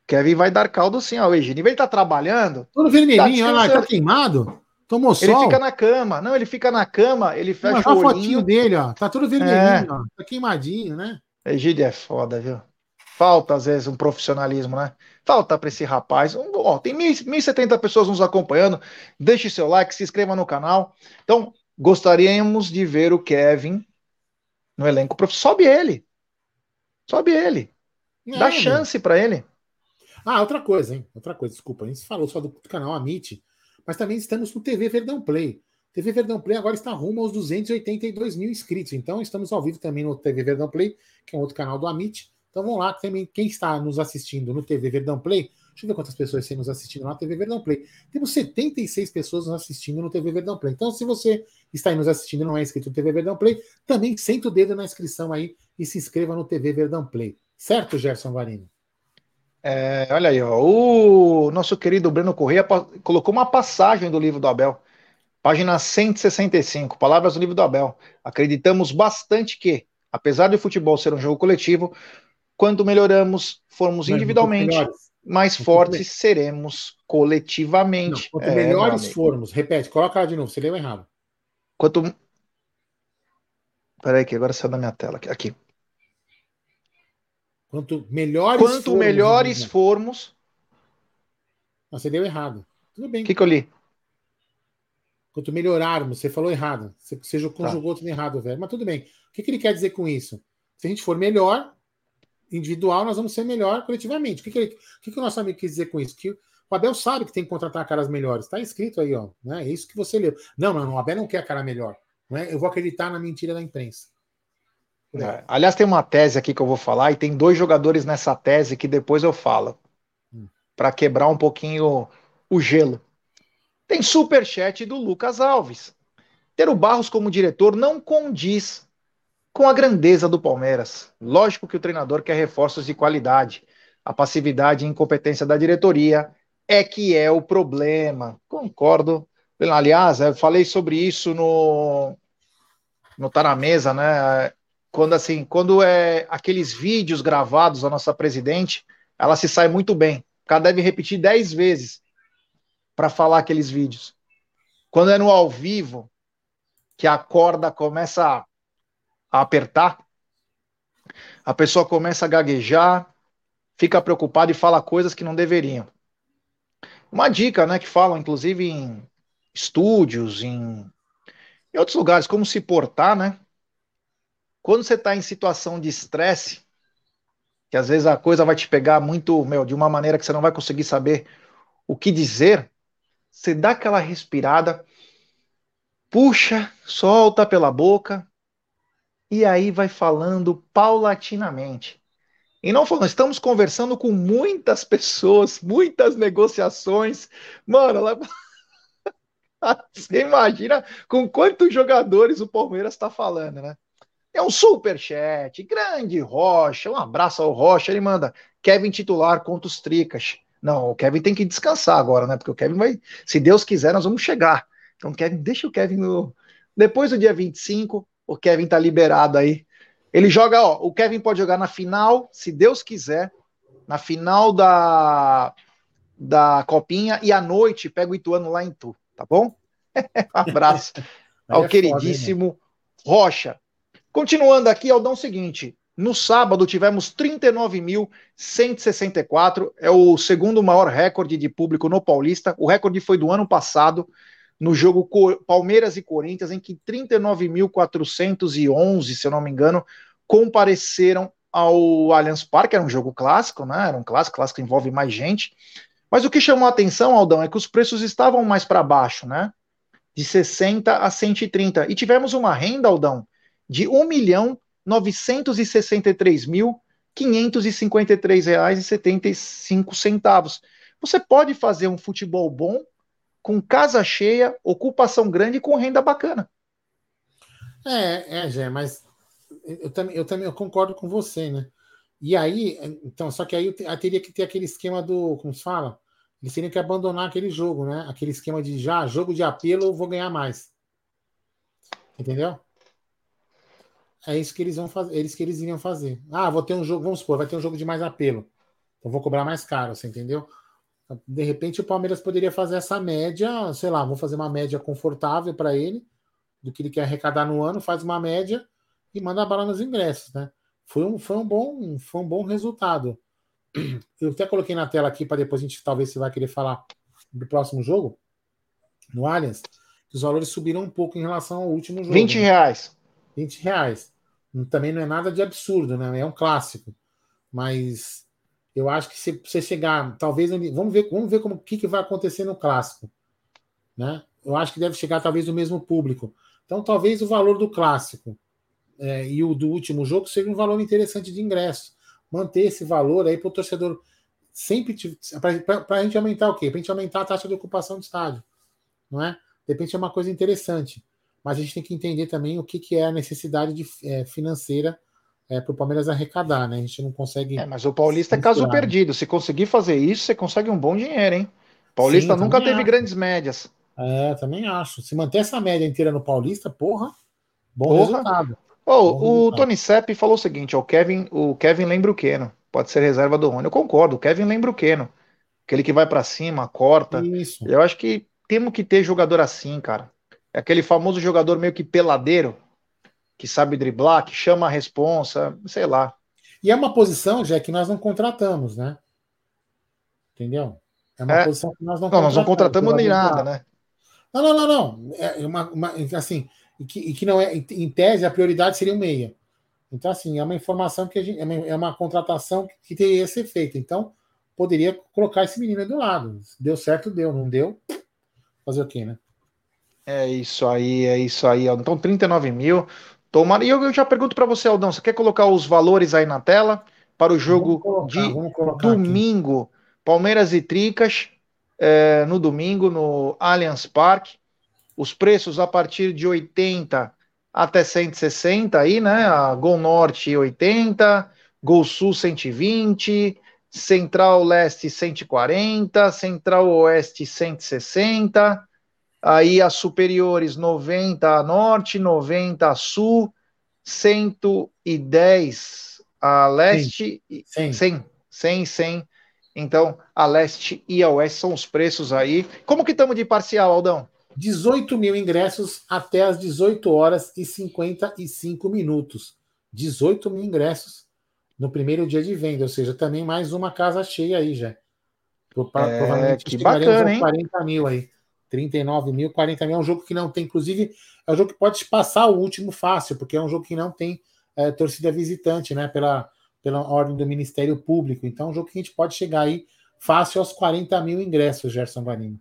Kevin vai dar caldo sim, ó. O Egílio, ele tá trabalhando. Todo vermelhinho, tá olha lá, tá queimado. Tomou sol. Ele fica na cama. Não, ele fica na cama, ele fecha Mas o olhinho. fotinho dele, ó. Tá tudo vermelhinho, é. ó. Tá queimadinho, né? Egílio é foda, viu? Falta, às vezes, um profissionalismo, né? Falta para esse rapaz. Um, ó, tem 1.070 pessoas nos acompanhando. Deixe seu like, se inscreva no canal. Então, gostaríamos de ver o Kevin no elenco profissional. Sobe ele. Sobe ele. É, Dá chance para ele. Ah, outra coisa, hein? Outra coisa, desculpa. A gente falou só do canal Amit, mas também estamos no TV Verdão Play. TV Verdão Play agora está rumo aos 282 mil inscritos. Então, estamos ao vivo também no TV Verdão Play, que é um outro canal do Amit. Então vamos lá, também quem está nos assistindo no TV Verdão Play, deixa eu ver quantas pessoas estão nos assistindo na TV Verdão Play. Temos 76 pessoas nos assistindo no TV Verdão Play. Então, se você está aí nos assistindo e não é inscrito no TV Verdão Play, também senta o dedo na inscrição aí e se inscreva no TV Verdão Play. Certo, Gerson Varini? É, olha aí, ó, o nosso querido Breno Correia colocou uma passagem do livro do Abel. Página 165, palavras do livro do Abel. Acreditamos bastante que, apesar de futebol ser um jogo coletivo, quando melhoramos, formos individualmente mais fortes, seremos coletivamente. Não, quanto é, melhores formos, repete, coloca lá de novo, você leu errado. Quanto. Peraí, que agora saiu da minha tela. Aqui. Quanto melhores Quanto formos, melhores formos. Não, você deu errado. Tudo bem. O que, que eu li? Quanto melhorarmos, você falou errado. Você, você conjugou tá. tudo errado, velho. Mas tudo bem. O que, que ele quer dizer com isso? Se a gente for melhor, individual, nós vamos ser melhor coletivamente. O que, que, ele, o, que, que o nosso amigo quis dizer com isso? Que o Abel sabe que tem que contratar caras melhores. Está escrito aí, ó. Né? É isso que você leu. Não, não, o Abel não quer a cara melhor. Né? Eu vou acreditar na mentira da imprensa. É. Aliás, tem uma tese aqui que eu vou falar, e tem dois jogadores nessa tese que depois eu falo. Hum. Para quebrar um pouquinho o, gelo. Tem superchat do Lucas Alves. Ter o Barros como diretor não condiz com a grandeza do Palmeiras. Lógico que o treinador quer reforços de qualidade. A passividade e incompetência da diretoria é que é o problema. Concordo. Aliás, eu falei sobre isso no no Tá na Mesa, né? Quando assim, quando é aqueles vídeos gravados da nossa presidente, ela se sai muito bem. Ela deve repetir dez vezes para falar aqueles vídeos. Quando é no ao vivo, que a corda começa a, a apertar, a pessoa começa a gaguejar, fica preocupada e fala coisas que não deveriam. Uma dica, né, que falam inclusive em estúdios, em, em outros lugares, como se portar, né? Quando você está em situação de estresse, que às vezes a coisa vai te pegar muito, meu, de uma maneira que você não vai conseguir saber o que dizer, você dá aquela respirada, puxa, solta pela boca, e aí vai falando paulatinamente. E não falando, estamos conversando com muitas pessoas, muitas negociações. Mano, ela... *laughs* você imagina com quantos jogadores o Palmeiras está falando, né? É um super chat, grande Rocha, um abraço ao Rocha, ele manda Kevin titular contra os Tricas. Não, o Kevin tem que descansar agora, né? Porque o Kevin vai, se Deus quiser, nós vamos chegar. Então, Kevin, deixa o Kevin no depois do dia 25, o Kevin tá liberado aí. Ele joga, ó, o Kevin pode jogar na final, se Deus quiser, na final da da Copinha e à noite pega o Ituano lá em Tu, tá bom? *laughs* abraço ao é queridíssimo foda, Rocha. Continuando aqui, Aldão, seguinte. No sábado tivemos 39.164, é o segundo maior recorde de público no Paulista. O recorde foi do ano passado, no jogo Palmeiras e Corinthians, em que 39.411, se eu não me engano, compareceram ao Allianz Parque. Era um jogo clássico, né? Era um clássico, clássico envolve mais gente. Mas o que chamou a atenção, Aldão, é que os preços estavam mais para baixo, né? De 60 a 130. E tivemos uma renda, Aldão, de R$ e centavos. Você pode fazer um futebol bom com casa cheia, ocupação grande e com renda bacana. É, é, Gé, mas eu também, eu também eu concordo com você, né? E aí, então, só que aí eu teria que ter aquele esquema do, como se fala? Eles teriam que abandonar aquele jogo, né? Aquele esquema de já, jogo de apelo, eu vou ganhar mais. Entendeu? É isso que eles vão fazer, eles que eles iriam fazer. Ah, vou ter um jogo, vamos supor, vai ter um jogo de mais apelo. Então vou cobrar mais caro, você entendeu? De repente o Palmeiras poderia fazer essa média, sei lá, vou fazer uma média confortável para ele, do que ele quer arrecadar no ano, faz uma média e manda a bala nos ingressos, né? Foi um, foi um, bom, foi um bom resultado. Eu até coloquei na tela aqui para depois a gente talvez você vai querer falar do próximo jogo, no Allianz, que os valores subiram um pouco em relação ao último jogo. 20 reais. 20 reais também não é nada de absurdo, né? É um clássico. Mas eu acho que se você chegar, talvez vamos ver, vamos ver como que, que vai acontecer no clássico, né? Eu acho que deve chegar talvez o mesmo público. Então, talvez o valor do clássico é, e o do último jogo seja um valor interessante de ingresso. Manter esse valor aí para o torcedor sempre para a gente aumentar o quê? Para a gente aumentar a taxa de ocupação do estádio, não é? De repente é uma coisa interessante mas a gente tem que entender também o que, que é a necessidade de, é, financeira é, para o Palmeiras arrecadar, né? A gente não consegue. É, mas o Paulista é caso perdido. Se conseguir fazer isso, você consegue um bom dinheiro, hein? Paulista Sim, nunca teve acho. grandes médias. É, também acho. Se manter essa média inteira no Paulista, porra, bom porra. resultado. Oh, bom o resultado. Tony Sepp falou o seguinte: ó, o, Kevin, o Kevin lembra o Keno. Pode ser reserva do Rony. Eu concordo, o Kevin lembra o Keno. Aquele que vai para cima, corta. Isso. Eu acho que temos que ter jogador assim, cara. É aquele famoso jogador meio que peladeiro, que sabe driblar, que chama a responsa, sei lá. E é uma posição, já que nós não contratamos, né? Entendeu? É uma é. posição que nós não, não Nós não contratamos nem nada, né? Não, não, não, não. É uma, uma assim, e que, e que, não é, em tese, a prioridade seria o meia. Então, assim, é uma informação que a gente, é, uma, é uma contratação que teria que ser feita. Então, poderia colocar esse menino do lado. Deu certo, deu. Não deu, fazer o quê, né? É isso aí, é isso aí. Então, 39 mil. Tomara. E eu, eu já pergunto para você, Aldão, você quer colocar os valores aí na tela para o jogo colocar, de domingo? Aqui. Palmeiras e Tricas, é, no domingo, no Allianz Parque. Os preços a partir de 80 até 160 aí, né? A Gol Norte 80, Gol Sul 120, Central Leste 140, Central Oeste 160 aí as superiores 90 a norte, 90 a sul, 110 a leste. 100. 100, 100, 100. Então, a leste e a oeste são os preços aí. Como que estamos de parcial, Aldão? 18 mil ingressos até as 18 horas e 55 minutos. 18 mil ingressos no primeiro dia de venda, ou seja, também mais uma casa cheia aí já. É, Provavelmente que bacana, hein? 40 mil aí. 39 mil, 40 mil. É um jogo que não tem, inclusive, é um jogo que pode passar o último fácil, porque é um jogo que não tem é, torcida visitante, né? Pela, pela ordem do Ministério Público. Então, é um jogo que a gente pode chegar aí fácil aos 40 mil ingressos, Gerson Guarino.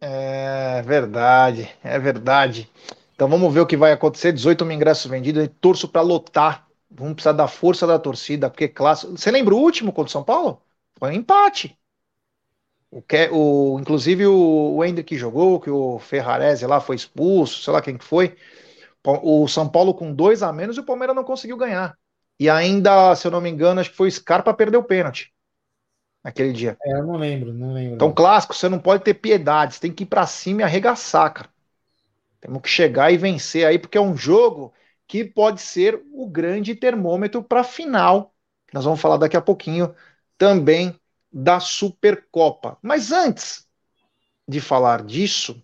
É verdade, é verdade. Então vamos ver o que vai acontecer. 18 mil ingressos vendidos, e torço para lotar. Vamos precisar da força da torcida, porque clássico. Você lembra o último contra o São Paulo? Foi um empate. O que, o, inclusive o, o Hendrick jogou, que o Ferrarese lá foi expulso, sei lá quem que foi. O São Paulo com dois a menos e o Palmeiras não conseguiu ganhar. E ainda, se eu não me engano, acho que foi o Scarpa perdeu o pênalti naquele dia. É, eu não lembro, não lembro. Então, clássico, você não pode ter piedade, você tem que ir para cima e arregaçar, cara. Temos que chegar e vencer aí, porque é um jogo que pode ser o grande termômetro para a final. Nós vamos falar daqui a pouquinho também da Supercopa. Mas antes de falar disso,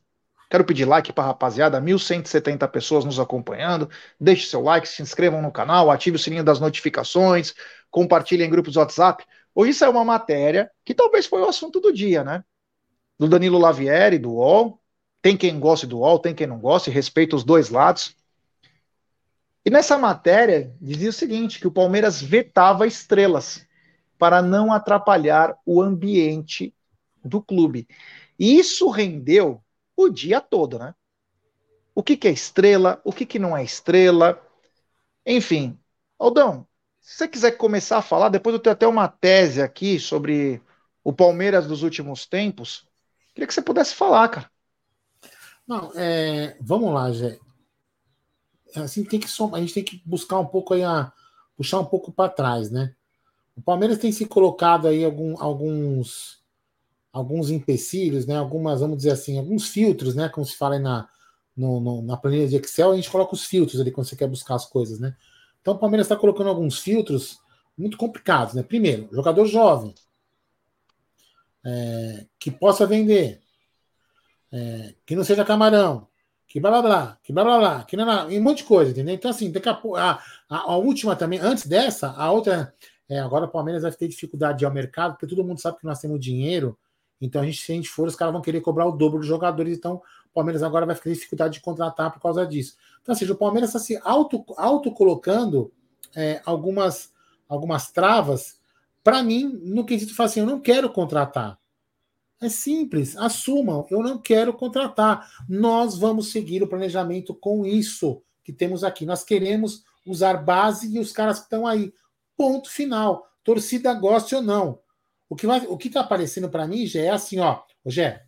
quero pedir like para a rapaziada, 1.170 pessoas nos acompanhando. Deixe seu like, se inscrevam no canal, ative o sininho das notificações, compartilhem em grupos WhatsApp. Isso é uma matéria que talvez foi o assunto do dia, né? Do Danilo Lavieri, do UOL. Tem quem goste do UOL, tem quem não goste, respeita os dois lados. E nessa matéria dizia o seguinte: que o Palmeiras vetava estrelas para não atrapalhar o ambiente do clube. E isso rendeu o dia todo, né? O que, que é estrela, o que, que não é estrela. Enfim, Aldão, se você quiser começar a falar, depois eu tenho até uma tese aqui sobre o Palmeiras dos últimos tempos. Queria que você pudesse falar, cara. Não, é, vamos lá, Gé. Assim, tem que a gente tem que buscar um pouco aí a puxar um pouco para trás, né? O Palmeiras tem se colocado aí algum, alguns alguns empecilhos, né? Algumas, vamos dizer assim, alguns filtros, né? Como se fala na, no, no, na planilha de Excel, a gente coloca os filtros ali quando você quer buscar as coisas, né? Então o Palmeiras está colocando alguns filtros muito complicados, né? Primeiro, jogador jovem é, que possa vender, é, que não seja camarão, que blá blá blá, que blá blá blá, que não, não, um monte de coisa, entendeu? Então, assim, daqui a, a, a, a última também, antes dessa, a outra, é, agora o Palmeiras vai ter dificuldade de ir ao mercado, porque todo mundo sabe que nós temos dinheiro, então a gente, se a gente for, os caras vão querer cobrar o dobro dos jogadores, então o Palmeiras agora vai ter dificuldade de contratar por causa disso. Então, ou seja, o Palmeiras está se auto, auto é, algumas, algumas travas para mim, no quesito fala assim, eu não quero contratar. É simples, assumam, eu não quero contratar. Nós vamos seguir o planejamento com isso que temos aqui. Nós queremos usar base e os caras que estão aí. Ponto final. Torcida goste ou não. O que vai, o que tá aparecendo para mim já é assim, ó. Ô, Gé,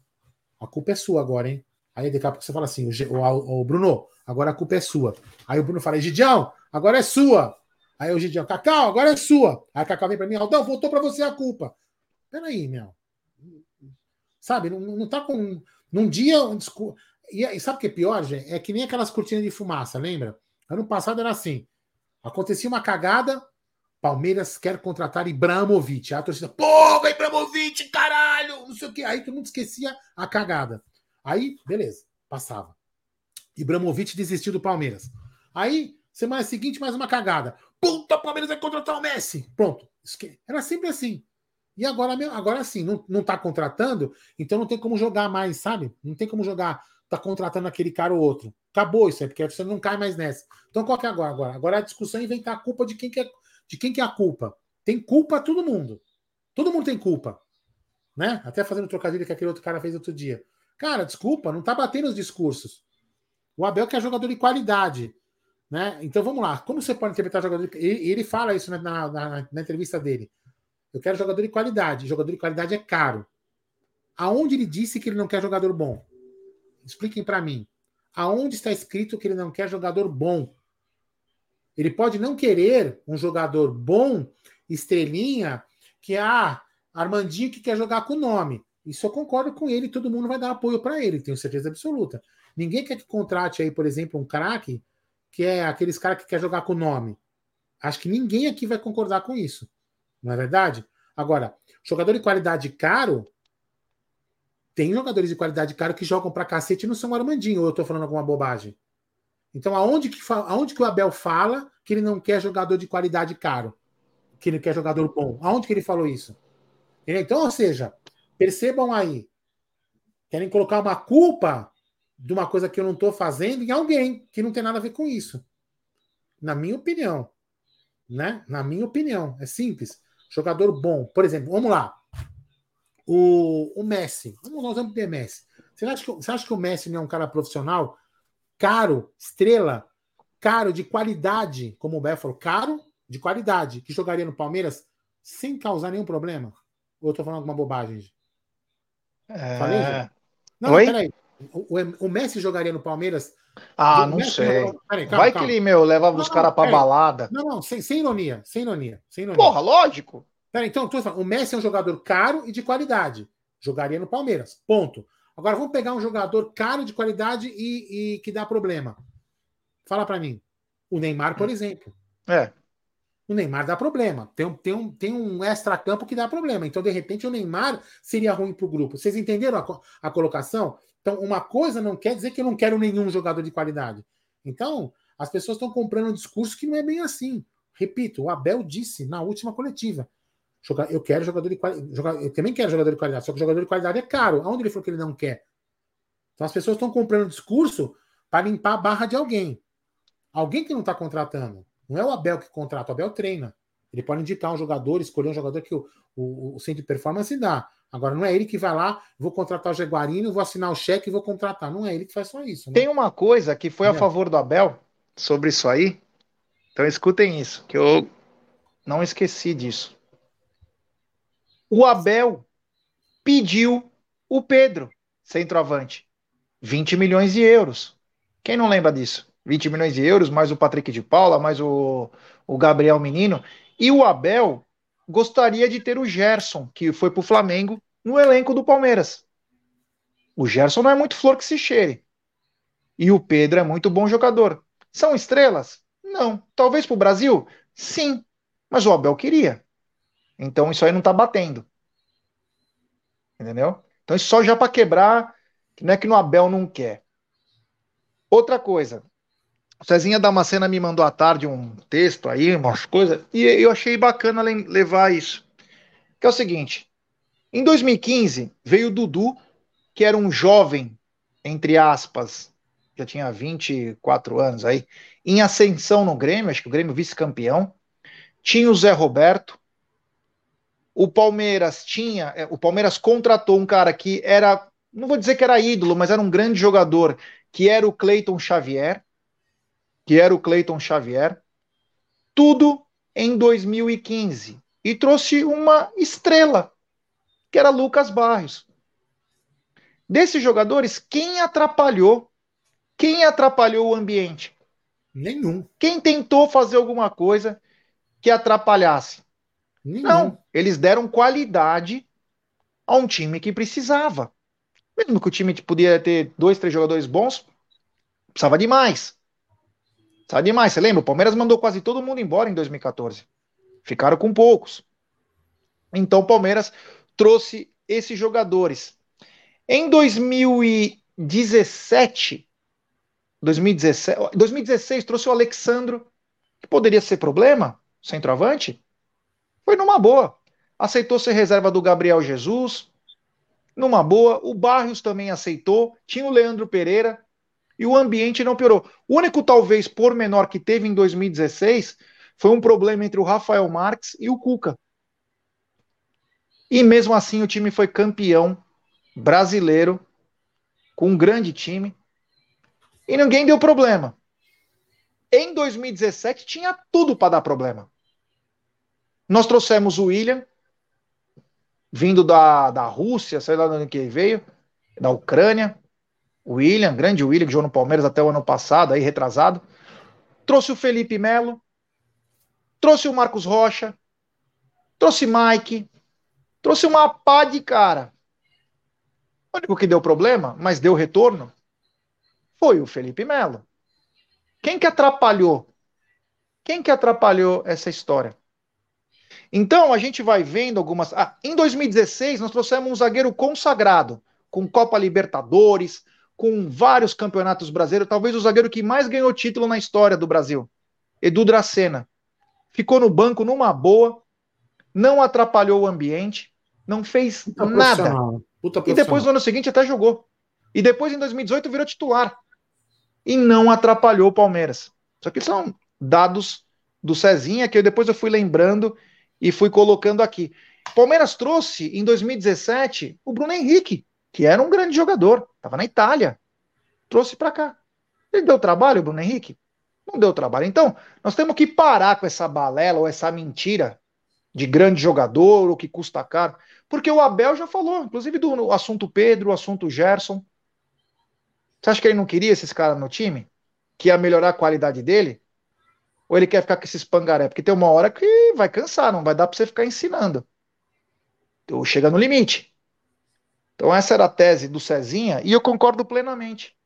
a culpa é sua agora, hein? Aí daqui a pouco você fala assim, o, o, o Bruno, agora a culpa é sua. Aí o Bruno fala, Gidião, agora é sua. Aí o Gidião, Cacau, agora é sua. Aí o Cacau vem para mim, Aldão, voltou para você a culpa. Peraí, meu. Sabe, não, não tá com. Num dia. E, e sabe o que é pior, gente? É que nem aquelas cortinas de fumaça, lembra? Ano passado era assim. Acontecia uma cagada, Palmeiras quer contratar Ibramovic. A torcida, porra, Ibramovic, caralho, não sei o quê. Aí todo mundo esquecia a cagada. Aí, beleza, passava. Ibramovic desistiu do Palmeiras. Aí, semana seguinte, mais uma cagada. Puta, Palmeiras vai contratar o Messi. Pronto. Era sempre assim. E agora, agora sim, não, não tá contratando, então não tem como jogar mais, sabe? Não tem como jogar, tá contratando aquele cara ou outro. Acabou isso aí, porque você não cai mais nessa. Então qual que é agora? Agora, agora a discussão é inventar a culpa de quem que é, de quem que é a culpa. Tem culpa todo mundo. Todo mundo tem culpa. Né? Até fazendo trocadilho que aquele outro cara fez outro dia. Cara, desculpa, não tá batendo os discursos. O Abel que é jogador de qualidade. Né? Então vamos lá. Como você pode interpretar jogador de... ele, ele fala isso na, na, na, na, entrevista dele. Eu quero jogador de qualidade. Jogador de qualidade é caro. Aonde ele disse que ele não quer jogador bom? Expliquem para mim. Aonde está escrito que ele não quer jogador bom? Ele pode não querer um jogador bom, estrelinha, que ah, Armandinho que quer jogar com o nome. Isso eu concordo com ele, todo mundo vai dar apoio para ele, tenho certeza absoluta. Ninguém quer que contrate aí, por exemplo, um craque que é aqueles caras que quer jogar com o nome. Acho que ninguém aqui vai concordar com isso. Não é verdade? Agora, jogador de qualidade caro, tem jogadores de qualidade caro que jogam pra cacete e não são Armandinho, ou eu tô falando alguma bobagem. Então, aonde que, aonde que o Abel fala que ele não quer jogador de qualidade caro? Que ele quer jogador bom? Aonde que ele falou isso? Então, ou seja, percebam aí, querem colocar uma culpa de uma coisa que eu não estou fazendo em alguém que não tem nada a ver com isso. Na minha opinião. Né? Na minha opinião. É simples. Jogador bom. Por exemplo, vamos lá. O, o Messi. Vamos, nós vamos ter Messi. Você acha, que, você acha que o Messi não é um cara profissional? Caro, estrela, caro, de qualidade, como o Bé falou, caro, de qualidade, que jogaria no Palmeiras sem causar nenhum problema? Ou eu estou falando alguma bobagem? É... Falei? Não, Oi? peraí. O, o, Messi jogaria no Palmeiras? Ah, não sei. Peraí, calma, Vai calma. que ele, meu, levava os caras pra balada. Não, não, sem, sem ironia. Sem ironia. Sem ironia. Porra, lógico. Peraí, então, falando, o Messi é um jogador caro e de qualidade. Jogaria no Palmeiras. Ponto. Agora vamos pegar um jogador caro de qualidade e, e que dá problema. Fala para mim. O Neymar, por exemplo. É. O Neymar dá problema. Tem um, tem um, tem um extra-campo que dá problema. Então, de repente, o Neymar seria ruim para o grupo. Vocês entenderam a, a colocação? Então, uma coisa não quer dizer que eu não quero nenhum jogador de qualidade. Então, as pessoas estão comprando um discurso que não é bem assim. Repito, o Abel disse na última coletiva: eu quero jogador de qualidade. Eu também quero jogador de qualidade, só que jogador de qualidade é caro. Aonde ele falou que ele não quer? Então, as pessoas estão comprando discurso para limpar a barra de alguém. Alguém que não está contratando. Não é o Abel que contrata, o Abel treina. Ele pode indicar um jogador, escolher um jogador que o, o, o centro de performance dá. Agora, não é ele que vai lá, vou contratar o Jaguarino, vou assinar o cheque e vou contratar. Não é ele que faz só isso. Né? Tem uma coisa que foi a favor do Abel sobre isso aí. Então escutem isso, que eu não esqueci disso. O Abel pediu o Pedro, centroavante, 20 milhões de euros. Quem não lembra disso? 20 milhões de euros, mais o Patrick de Paula, mais o, o Gabriel Menino. E o Abel gostaria de ter o Gerson, que foi para o Flamengo, no elenco do Palmeiras. O Gerson não é muito flor que se cheire. E o Pedro é muito bom jogador. São estrelas? Não. Talvez para o Brasil? Sim. Mas o Abel queria. Então isso aí não está batendo. Entendeu? Então isso só já para quebrar, não é que no Abel não quer. Outra coisa, o Cezinha Damascena me mandou à tarde um texto aí, umas coisas, e eu achei bacana levar isso. Que é o seguinte: em 2015 veio o Dudu, que era um jovem, entre aspas, já tinha 24 anos aí, em ascensão no Grêmio, acho que o Grêmio vice-campeão. Tinha o Zé Roberto. O Palmeiras tinha, é, o Palmeiras contratou um cara que era, não vou dizer que era ídolo, mas era um grande jogador, que era o Cleiton Xavier que era o Clayton Xavier, tudo em 2015. E trouxe uma estrela, que era Lucas Barrios. Desses jogadores, quem atrapalhou? Quem atrapalhou o ambiente? Nenhum. Quem tentou fazer alguma coisa que atrapalhasse? Nenhum. Não, eles deram qualidade a um time que precisava. Mesmo que o time podia ter dois, três jogadores bons, precisava de mais. Sabe demais, você lembra? O Palmeiras mandou quase todo mundo embora em 2014. Ficaram com poucos. Então o Palmeiras trouxe esses jogadores. Em 2017, 2017, 2016 trouxe o Alexandro, que poderia ser problema, centroavante. Foi numa boa. Aceitou ser reserva do Gabriel Jesus, numa boa. O Barrios também aceitou. Tinha o Leandro Pereira, e o ambiente não piorou. O único, talvez, pormenor que teve em 2016 foi um problema entre o Rafael Marques e o Cuca. E mesmo assim o time foi campeão brasileiro, com um grande time, e ninguém deu problema. Em 2017 tinha tudo para dar problema. Nós trouxemos o William, vindo da, da Rússia, sei lá de onde que veio, da Ucrânia. O William, grande William, que jogou no Palmeiras até o ano passado, aí retrasado. Trouxe o Felipe Melo. Trouxe o Marcos Rocha. Trouxe Mike. Trouxe uma pá de cara. O único que deu problema, mas deu retorno, foi o Felipe Melo. Quem que atrapalhou? Quem que atrapalhou essa história? Então a gente vai vendo algumas. Ah, em 2016 nós trouxemos um zagueiro consagrado, com Copa Libertadores, com vários campeonatos brasileiros, talvez o zagueiro que mais ganhou título na história do Brasil, Edu Dracena. Ficou no banco numa boa, não atrapalhou o ambiente, não fez Puta nada. e depois no ano seguinte até jogou. E depois em 2018 virou titular. E não atrapalhou o Palmeiras. Só que são dados do Cezinha que eu, depois eu fui lembrando e fui colocando aqui. Palmeiras trouxe em 2017 o Bruno Henrique, que era um grande jogador, estava na Itália. Trouxe para cá. Ele deu trabalho, Bruno Henrique? Não deu trabalho. Então, nós temos que parar com essa balela ou essa mentira de grande jogador ou que custa caro. Porque o Abel já falou, inclusive do assunto Pedro, o assunto Gerson. Você acha que ele não queria esses caras no time? Que ia melhorar a qualidade dele? Ou ele quer ficar com esses pangaré? Porque tem uma hora que vai cansar, não vai dar para você ficar ensinando. Então, chega no limite. Então, essa era a tese do Cezinha e eu concordo plenamente.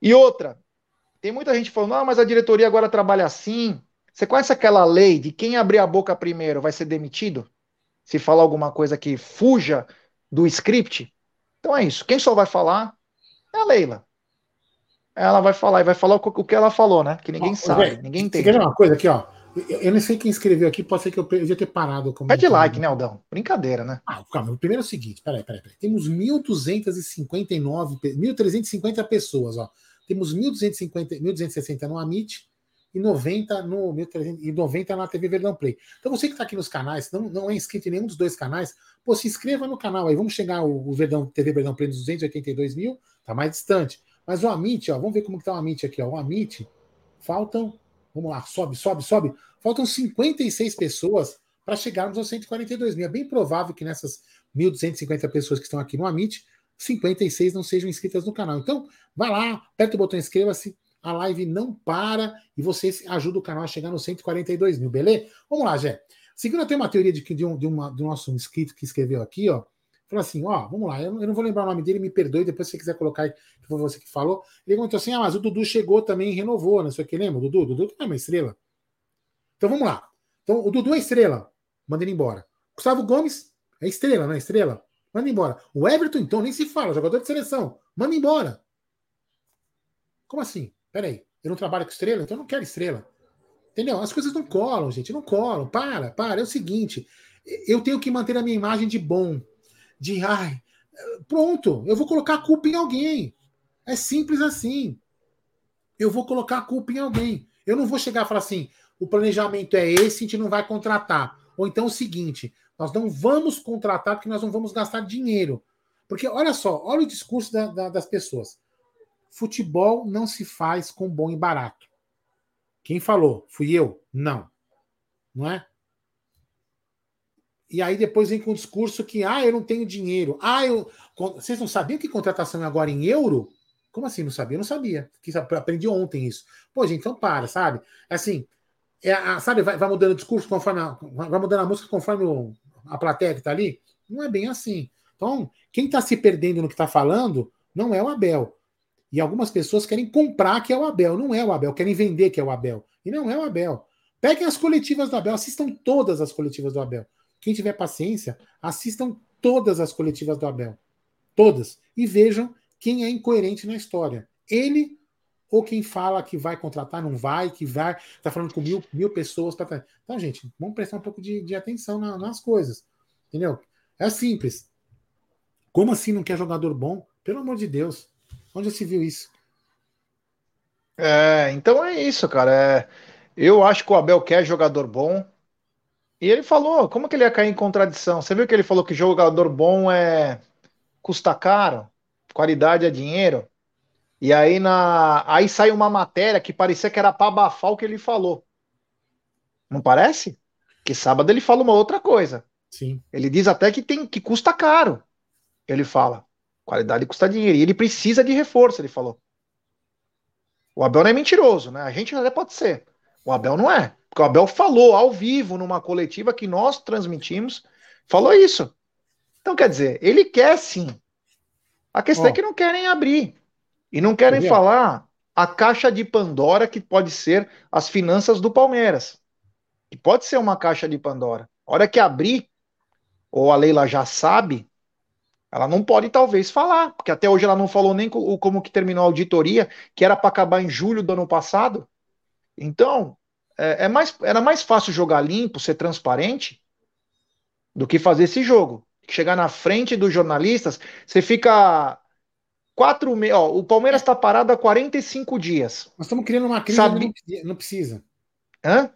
E outra, tem muita gente falando, ah, mas a diretoria agora trabalha assim. Você conhece aquela lei de quem abrir a boca primeiro vai ser demitido? Se falar alguma coisa que fuja do script? Então é isso. Quem só vai falar é a Leila ela vai falar e vai falar o que ela falou, né? Que ninguém ó, sabe, véio, ninguém entende. Quer uma coisa aqui, ó? Eu, eu não sei quem escreveu aqui, pode ser que eu devia ter parado. Pede like, né, Aldão? Brincadeira, né? Ah, calma. O primeiro é o seguinte: peraí, peraí, peraí. Temos 1.259, 1.350 pessoas, ó. Temos 1.250, 1.260 no Amit e 90 no 1300, e 90 na TV Verdão Play. Então você que está aqui nos canais, não, não é inscrito em nenhum dos dois canais, pô, se inscreva no canal aí. Vamos chegar o, o Verdão, TV Verdão Play nos 282 mil, tá mais distante. Mas o Amit, ó, vamos ver como que tá o Amit aqui, ó. O Amit, faltam, vamos lá, sobe, sobe, sobe. Faltam 56 pessoas para chegarmos aos 142 mil. É bem provável que nessas 1.250 pessoas que estão aqui no Amit, 56 não sejam inscritas no canal. Então, vai lá, aperta o botão inscreva-se, a live não para e você ajuda o canal a chegar nos 142 mil, beleza? Vamos lá, Jé. Seguindo até uma teoria de, de, um, de, uma, do nosso inscrito que escreveu aqui, ó. Falou assim: ó, vamos lá, eu, não vou lembrar o nome dele, me perdoe, depois se você quiser colocar, que foi você que falou. Ele comentou assim: ah, mas o Dudu chegou também e renovou, né? Você que lembra? O Dudu? O Dudu não é uma estrela. Então vamos lá. Então o Dudu é estrela, manda ele embora. Gustavo Gomes é estrela, não é estrela? Manda embora. O Everton, então, nem se fala, jogador de seleção, manda embora. Como assim? Peraí, eu não trabalho com estrela, então eu não quero estrela. Entendeu? As coisas não colam, gente, não colam. Para, para. É o seguinte, eu tenho que manter a minha imagem de bom de ai, pronto, eu vou colocar a culpa em alguém. É simples assim. Eu vou colocar a culpa em alguém. Eu não vou chegar e falar assim: o planejamento é esse, a gente não vai contratar. Ou então o seguinte: nós não vamos contratar porque nós não vamos gastar dinheiro. Porque olha só, olha o discurso da, da, das pessoas. Futebol não se faz com bom e barato. Quem falou? Fui eu? Não. Não é? E aí depois vem com o discurso que, ah, eu não tenho dinheiro. Ah, eu. Vocês não sabiam que contratação é agora em euro? Como assim? Não sabia? Eu não sabia. Aprendi ontem isso. Pô, gente, então para, sabe? Assim, é, a, sabe, vai, vai, mudando o discurso conforme. A, vai mudando a música conforme o, a plateia que tá ali. Não é bem assim. Então, quem está se perdendo no que está falando não é o Abel. E algumas pessoas querem comprar que é o Abel. Não é o Abel. Querem vender que é o Abel. E não é o Abel. Peguem as coletivas do Abel. Assistam todas as coletivas do Abel. Quem tiver paciência, assistam todas as coletivas do Abel. Todas. E vejam quem é incoerente na história. Ele ou quem fala que vai contratar, não vai, que vai, está falando com mil, mil pessoas. Pra... Então, gente, vamos prestar um pouco de, de atenção na, nas coisas. Entendeu? É simples. Como assim não quer jogador bom? Pelo amor de Deus. Onde se viu isso? É, então é isso, cara. É, eu acho que o Abel quer jogador bom. E ele falou, como que ele ia cair em contradição? Você viu que ele falou que jogador bom é custa caro, qualidade é dinheiro. E aí na aí sai uma matéria que parecia que era para abafar o que ele falou. Não parece? Que sábado ele fala uma outra coisa. Sim. Ele diz até que tem que custa caro. Ele fala, qualidade custa dinheiro e ele precisa de reforço, ele falou. O Abel não é mentiroso, né? A gente até pode ser. O Abel não é. O Abel falou ao vivo numa coletiva que nós transmitimos, falou isso. Então, quer dizer, ele quer sim. A questão é que não querem abrir. E não querem falar a caixa de Pandora que pode ser as finanças do Palmeiras. Que pode ser uma caixa de Pandora. A hora que abrir, ou a Leila já sabe, ela não pode talvez falar, porque até hoje ela não falou nem como que terminou a auditoria, que era para acabar em julho do ano passado. Então, é, é, mais, era mais fácil jogar limpo, ser transparente, do que fazer esse jogo. Chegar na frente dos jornalistas, você fica quatro meses. O Palmeiras está parado há 45 dias. Nós estamos criando uma crise Sabe... não precisa. Hã?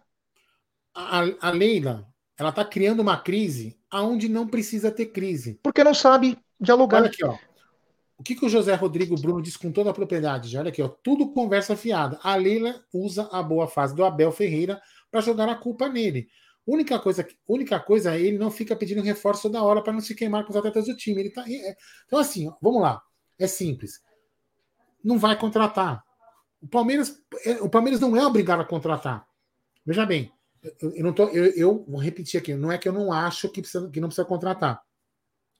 A, a Leila, ela está criando uma crise aonde não precisa ter crise. Porque não sabe dialogar. Olha aqui, ó. O que, que o José Rodrigo Bruno diz com toda a propriedade? Olha aqui, ó, tudo conversa fiada. A Leila usa a boa fase do Abel Ferreira para jogar a culpa nele. Única coisa, única coisa, ele não fica pedindo reforço da hora para não se queimar com os atletas do time. Ele tá, é, então, assim, ó, vamos lá. É simples. Não vai contratar. O Palmeiras, é, o Palmeiras não é obrigado a contratar. Veja bem, eu, eu não tô, eu, eu, vou repetir aqui. Não é que eu não acho que, precisa, que não precisa contratar.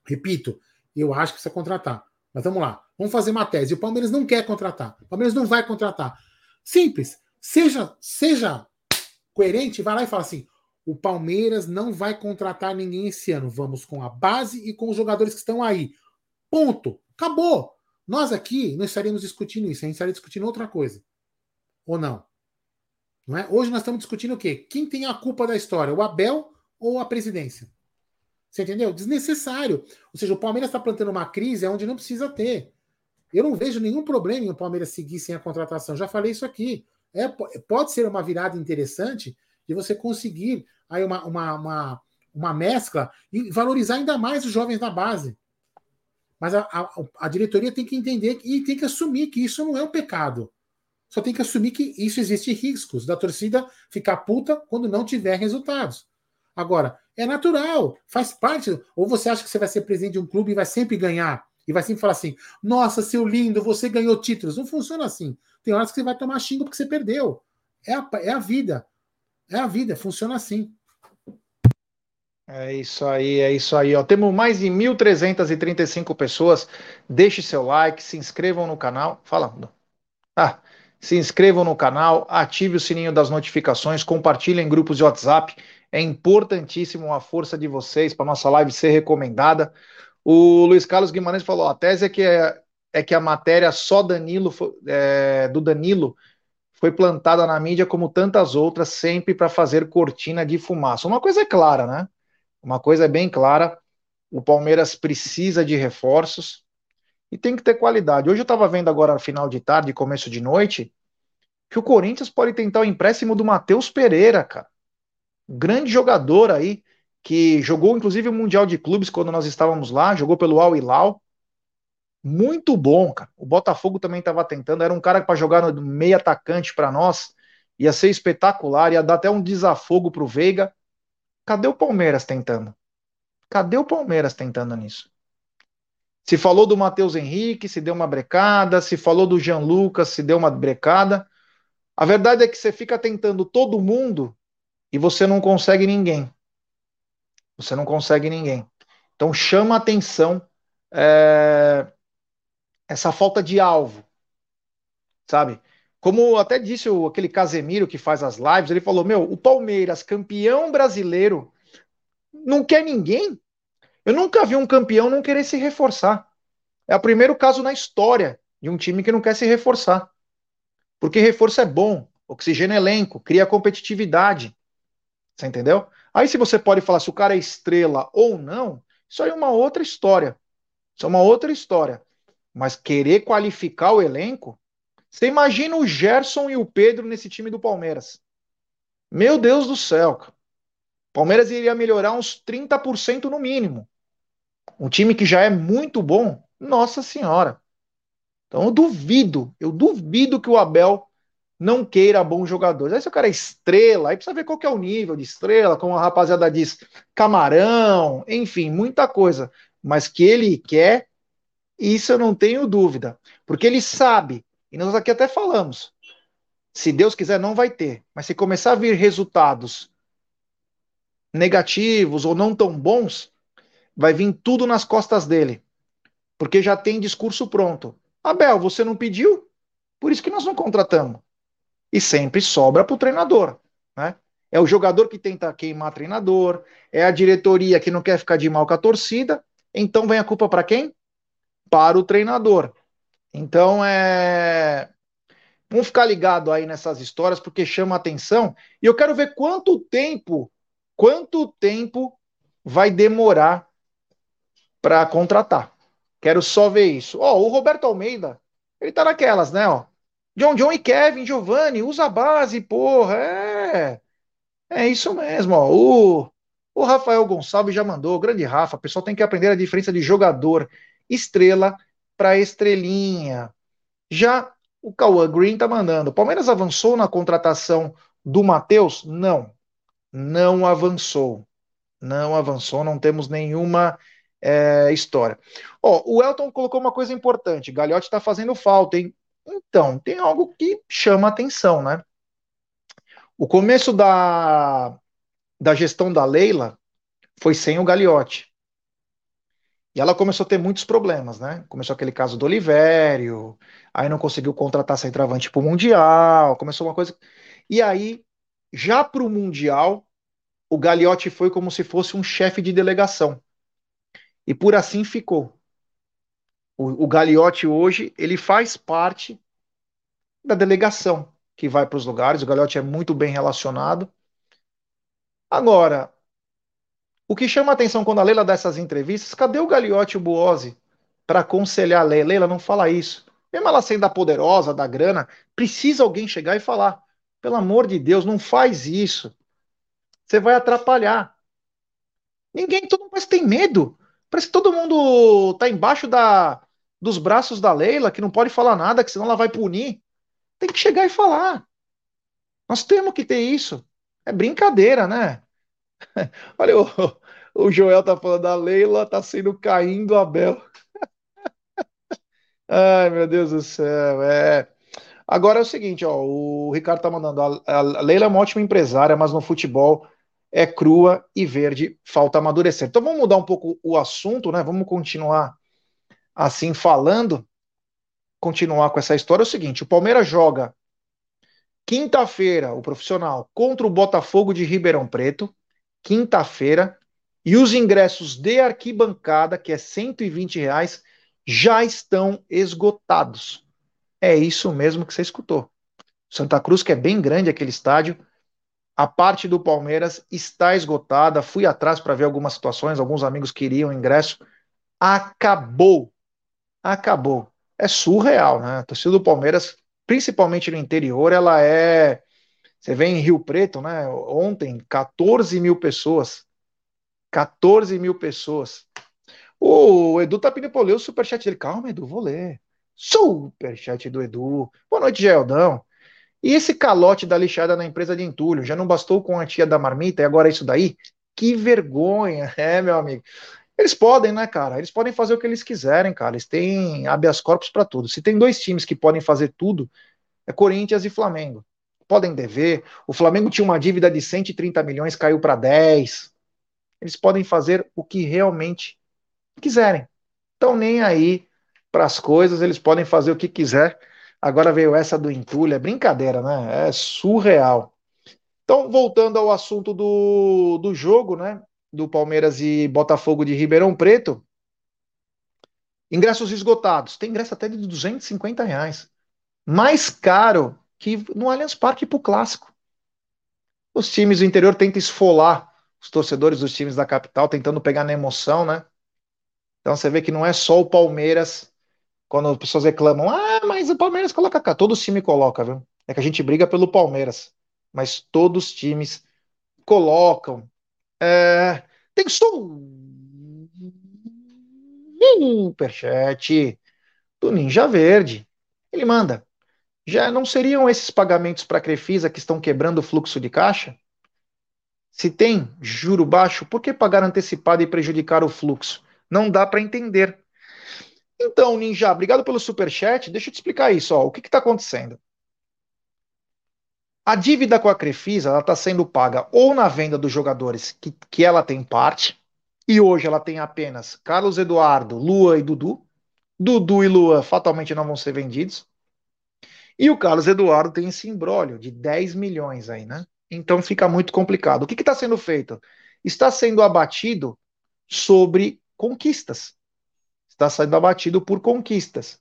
Repito, eu acho que precisa contratar. Mas vamos lá, vamos fazer uma tese. O Palmeiras não quer contratar. O Palmeiras não vai contratar. Simples. Seja, seja coerente, vai lá e fala assim: o Palmeiras não vai contratar ninguém esse ano. Vamos com a base e com os jogadores que estão aí. Ponto. Acabou. Nós aqui não estaríamos discutindo isso, a gente estaria discutindo outra coisa. Ou não? Não é? Hoje nós estamos discutindo o quê? Quem tem a culpa da história? O Abel ou a presidência? Você entendeu? Desnecessário. Ou seja, o Palmeiras está plantando uma crise onde não precisa ter. Eu não vejo nenhum problema em o Palmeiras seguir sem a contratação. Já falei isso aqui. É, pode ser uma virada interessante de você conseguir aí uma, uma, uma, uma mescla e valorizar ainda mais os jovens da base. Mas a, a, a, diretoria tem que entender e tem que assumir que isso não é um pecado. Só tem que assumir que isso existe riscos da torcida ficar puta quando não tiver resultados. Agora, é natural, faz parte. Ou você acha que você vai ser presidente de um clube e vai sempre ganhar? E vai sempre falar assim: nossa, seu lindo, você ganhou títulos. Não funciona assim. Tem horas que você vai tomar xingo porque você perdeu. É a, é a vida. É a vida, funciona assim. É isso aí, é isso aí. Ó. Temos mais de 1.335 pessoas. Deixe seu like, se inscrevam no canal. Fala, Ah, se inscrevam no canal, ative o sininho das notificações, compartilhem em grupos de WhatsApp. É importantíssimo a força de vocês para nossa live ser recomendada. O Luiz Carlos Guimarães falou: a tese é que, é, é que a matéria só Danilo é, do Danilo foi plantada na mídia como tantas outras, sempre para fazer cortina de fumaça. Uma coisa é clara, né? Uma coisa é bem clara: o Palmeiras precisa de reforços e tem que ter qualidade. Hoje eu estava vendo agora, final de tarde, começo de noite, que o Corinthians pode tentar o empréstimo do Matheus Pereira, cara grande jogador aí, que jogou inclusive o Mundial de Clubes quando nós estávamos lá, jogou pelo Al Hilal. Muito bom, cara. O Botafogo também estava tentando, era um cara para jogar no meio atacante para nós, ia ser espetacular, ia dar até um desafogo pro Veiga. Cadê o Palmeiras tentando? Cadê o Palmeiras tentando nisso? Se falou do Matheus Henrique, se deu uma brecada, se falou do Jean Lucas, se deu uma brecada. A verdade é que você fica tentando todo mundo e você não consegue ninguém. Você não consegue ninguém. Então chama atenção é, essa falta de alvo, sabe? Como até disse o, aquele Casemiro que faz as lives, ele falou: Meu, o Palmeiras, campeão brasileiro, não quer ninguém. Eu nunca vi um campeão não querer se reforçar. É o primeiro caso na história de um time que não quer se reforçar. Porque reforço é bom, oxigênio elenco, cria competitividade. Você entendeu? Aí se você pode falar se o cara é estrela ou não, isso aí é uma outra história. Isso é uma outra história. Mas querer qualificar o elenco, você imagina o Gerson e o Pedro nesse time do Palmeiras. Meu Deus do céu, cara. Palmeiras iria melhorar uns 30% no mínimo. Um time que já é muito bom, nossa senhora. Então eu duvido, eu duvido que o Abel não queira bons jogadores. Aí se o cara é estrela, aí precisa ver qual que é o nível de estrela, como a rapaziada diz, camarão, enfim, muita coisa. Mas que ele quer, isso eu não tenho dúvida. Porque ele sabe, e nós aqui até falamos, se Deus quiser não vai ter, mas se começar a vir resultados negativos ou não tão bons, vai vir tudo nas costas dele. Porque já tem discurso pronto. Abel, você não pediu? Por isso que nós não contratamos. E sempre sobra para o treinador. Né? É o jogador que tenta queimar treinador, é a diretoria que não quer ficar de mal com a torcida, então vem a culpa para quem? Para o treinador. Então é. Vamos ficar ligado aí nessas histórias porque chama atenção. E eu quero ver quanto tempo, quanto tempo vai demorar para contratar. Quero só ver isso. Ó, o Roberto Almeida, ele tá naquelas, né, ó. John John e Kevin, Giovanni, usa a base, porra. É. É isso mesmo, ó. O, o Rafael Gonçalves já mandou, grande Rafa. O pessoal tem que aprender a diferença de jogador estrela para estrelinha. Já o Cauã Green tá mandando. Palmeiras avançou na contratação do Matheus? Não. Não avançou. Não avançou, não temos nenhuma é, história. O Elton colocou uma coisa importante. Galhote está fazendo falta, hein? Então, tem algo que chama atenção, né? O começo da, da gestão da Leila foi sem o Gagliotti. E ela começou a ter muitos problemas, né? Começou aquele caso do Olivério, aí não conseguiu contratar centroavante para o Mundial, começou uma coisa. E aí, já para o Mundial, o Gagliotti foi como se fosse um chefe de delegação. E por assim ficou. O, o Gagliotti hoje, ele faz parte da delegação que vai para os lugares. O Gagliotti é muito bem relacionado. Agora, o que chama a atenção quando a Leila dá essas entrevistas, cadê o Gagliotti e o Buozzi para aconselhar a Leila? Leila, não fala isso. Mesmo ela sendo a poderosa, da grana, precisa alguém chegar e falar. Pelo amor de Deus, não faz isso. Você vai atrapalhar. Ninguém, todo mundo parece que tem medo. Parece que todo mundo tá embaixo da, dos braços da Leila, que não pode falar nada, que senão ela vai punir. Tem que chegar e falar. Nós temos que ter isso. É brincadeira, né? *laughs* Olha, o, o Joel tá falando, a Leila tá sendo caindo Abel. *laughs* Ai, meu Deus do céu, é. Agora é o seguinte, ó, o Ricardo tá mandando, a, a Leila é uma ótima empresária, mas no futebol é crua e verde, falta amadurecer. Então vamos mudar um pouco o assunto, né? Vamos continuar assim falando, continuar com essa história. É o seguinte: o Palmeiras joga quinta-feira, o profissional, contra o Botafogo de Ribeirão Preto, quinta-feira, e os ingressos de arquibancada, que é 120 reais, já estão esgotados. É isso mesmo que você escutou. Santa Cruz, que é bem grande aquele estádio, a parte do Palmeiras está esgotada. Fui atrás para ver algumas situações, alguns amigos queriam ingresso. Acabou. Acabou. É surreal, né? A torcida do Palmeiras, principalmente no interior, ela é. Você vê em Rio Preto, né? Ontem, 14 mil pessoas. 14 mil pessoas. O Edu tá pedindo para ler o superchat dele. Calma, Edu, vou ler. Superchat do Edu. Boa noite, Geldão. E esse calote da lixada na empresa de entulho, já não bastou com a tia da marmita e agora isso daí? Que vergonha, *laughs* é, meu amigo. Eles podem, né, cara? Eles podem fazer o que eles quiserem, cara. Eles têm habeas corpus para tudo. Se tem dois times que podem fazer tudo, é Corinthians e Flamengo. Podem dever. O Flamengo tinha uma dívida de 130 milhões, caiu para 10. Eles podem fazer o que realmente quiserem. Então, nem aí para as coisas, eles podem fazer o que quiser Agora veio essa do entulho, é brincadeira, né? É surreal. Então, voltando ao assunto do, do jogo, né? Do Palmeiras e Botafogo de Ribeirão Preto. Ingressos esgotados. Tem ingresso até de 250 reais. Mais caro que no Allianz Parque para o clássico. Os times do interior tentam esfolar os torcedores dos times da capital, tentando pegar na emoção, né? Então você vê que não é só o Palmeiras quando as pessoas reclamam, ah, mas o Palmeiras coloca cá. Todos os times colocam, viu? É que a gente briga pelo Palmeiras, mas todos os times colocam. É, tem superchat do Ninja Verde. Ele manda. Já não seriam esses pagamentos para a Crefisa que estão quebrando o fluxo de caixa? Se tem juro baixo, por que pagar antecipado e prejudicar o fluxo? Não dá para entender. Então, Ninja, obrigado pelo super chat. Deixa eu te explicar isso. Ó. O que está acontecendo? A dívida com a Crefisa está sendo paga ou na venda dos jogadores que, que ela tem parte, e hoje ela tem apenas Carlos Eduardo, Lua e Dudu. Dudu e Lua fatalmente não vão ser vendidos. E o Carlos Eduardo tem esse embrólio de 10 milhões aí, né? Então fica muito complicado. O que está sendo feito? Está sendo abatido sobre conquistas. Está sendo abatido por conquistas.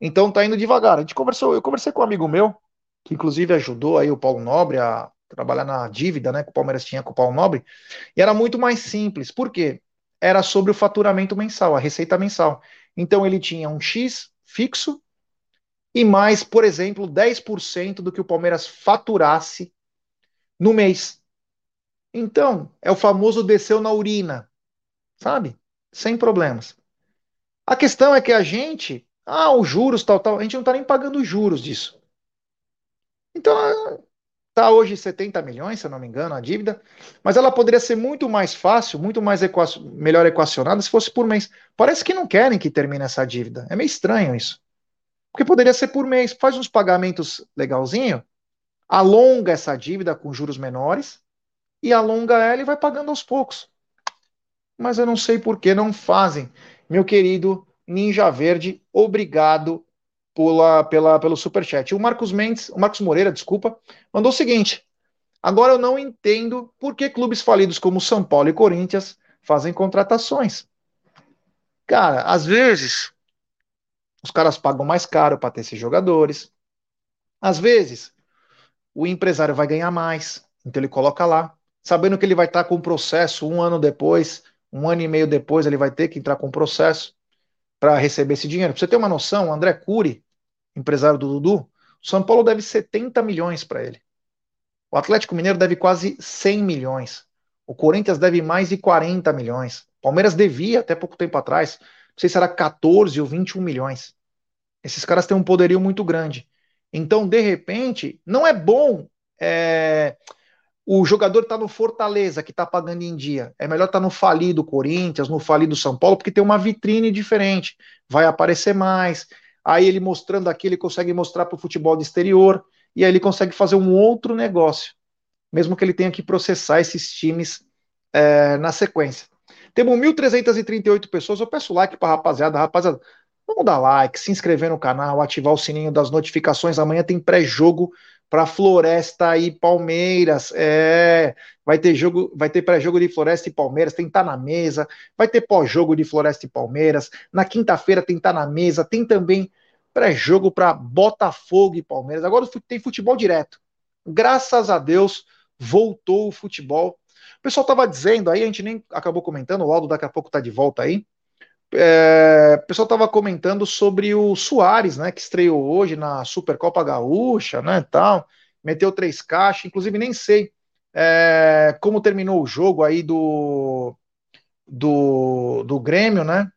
Então está indo devagar. A gente conversou, eu conversei com um amigo meu, que inclusive ajudou aí o Paulo Nobre a trabalhar na dívida, né, que o Palmeiras tinha com o Paulo Nobre, e era muito mais simples. Por quê? Era sobre o faturamento mensal, a receita mensal. Então ele tinha um X fixo e mais, por exemplo, 10% do que o Palmeiras faturasse no mês. Então, é o famoso desceu na urina, sabe? Sem problemas. A questão é que a gente, ah, os juros, tal, tal, a gente não está nem pagando os juros disso. Então, está hoje 70 milhões, se eu não me engano, a dívida, mas ela poderia ser muito mais fácil, muito mais equacio, melhor equacionada se fosse por mês. Parece que não querem que termine essa dívida. É meio estranho isso. Porque poderia ser por mês. Faz uns pagamentos legalzinho, alonga essa dívida com juros menores e alonga ela e vai pagando aos poucos. Mas eu não sei por que não fazem. Meu querido Ninja Verde, obrigado pela, pela, pelo superchat. O Marcos Mendes, o Marcos Moreira, desculpa, mandou o seguinte: agora eu não entendo por que clubes falidos como São Paulo e Corinthians fazem contratações. Cara, às vezes os caras pagam mais caro para ter esses jogadores. Às vezes, o empresário vai ganhar mais, então ele coloca lá, sabendo que ele vai estar com o processo um ano depois, um ano e meio depois, ele vai ter que entrar com o processo para receber esse dinheiro. Pra você ter uma noção, o André Cury, empresário do Dudu, o São Paulo deve 70 milhões para ele. O Atlético Mineiro deve quase 100 milhões. O Corinthians deve mais de 40 milhões. Palmeiras devia até pouco tempo atrás não sei se era 14 ou 21 milhões. Esses caras têm um poderio muito grande. Então, de repente, não é bom é, o jogador estar tá no Fortaleza, que está pagando em dia. É melhor estar tá no falido Corinthians, no falido São Paulo, porque tem uma vitrine diferente. Vai aparecer mais. Aí ele mostrando aqui, ele consegue mostrar para o futebol do exterior. E aí ele consegue fazer um outro negócio. Mesmo que ele tenha que processar esses times é, na sequência. Temos 1.338 pessoas. Eu peço like para rapaziada. Rapaziada, vamos dar like, se inscrever no canal, ativar o sininho das notificações. Amanhã tem pré-jogo para Floresta e Palmeiras. É, vai ter jogo, vai ter pré-jogo de Floresta e Palmeiras, tem tá na mesa. Vai ter pós-jogo de Floresta e Palmeiras. Na quinta-feira tem tá na mesa. Tem também pré-jogo para Botafogo e Palmeiras. Agora tem futebol direto. Graças a Deus voltou o futebol o pessoal estava dizendo aí, a gente nem acabou comentando, o Aldo daqui a pouco está de volta aí. É, o pessoal estava comentando sobre o Soares, né, que estreou hoje na Supercopa Gaúcha, né, tal, meteu três caixas, inclusive nem sei é, como terminou o jogo aí do, do, do Grêmio, né,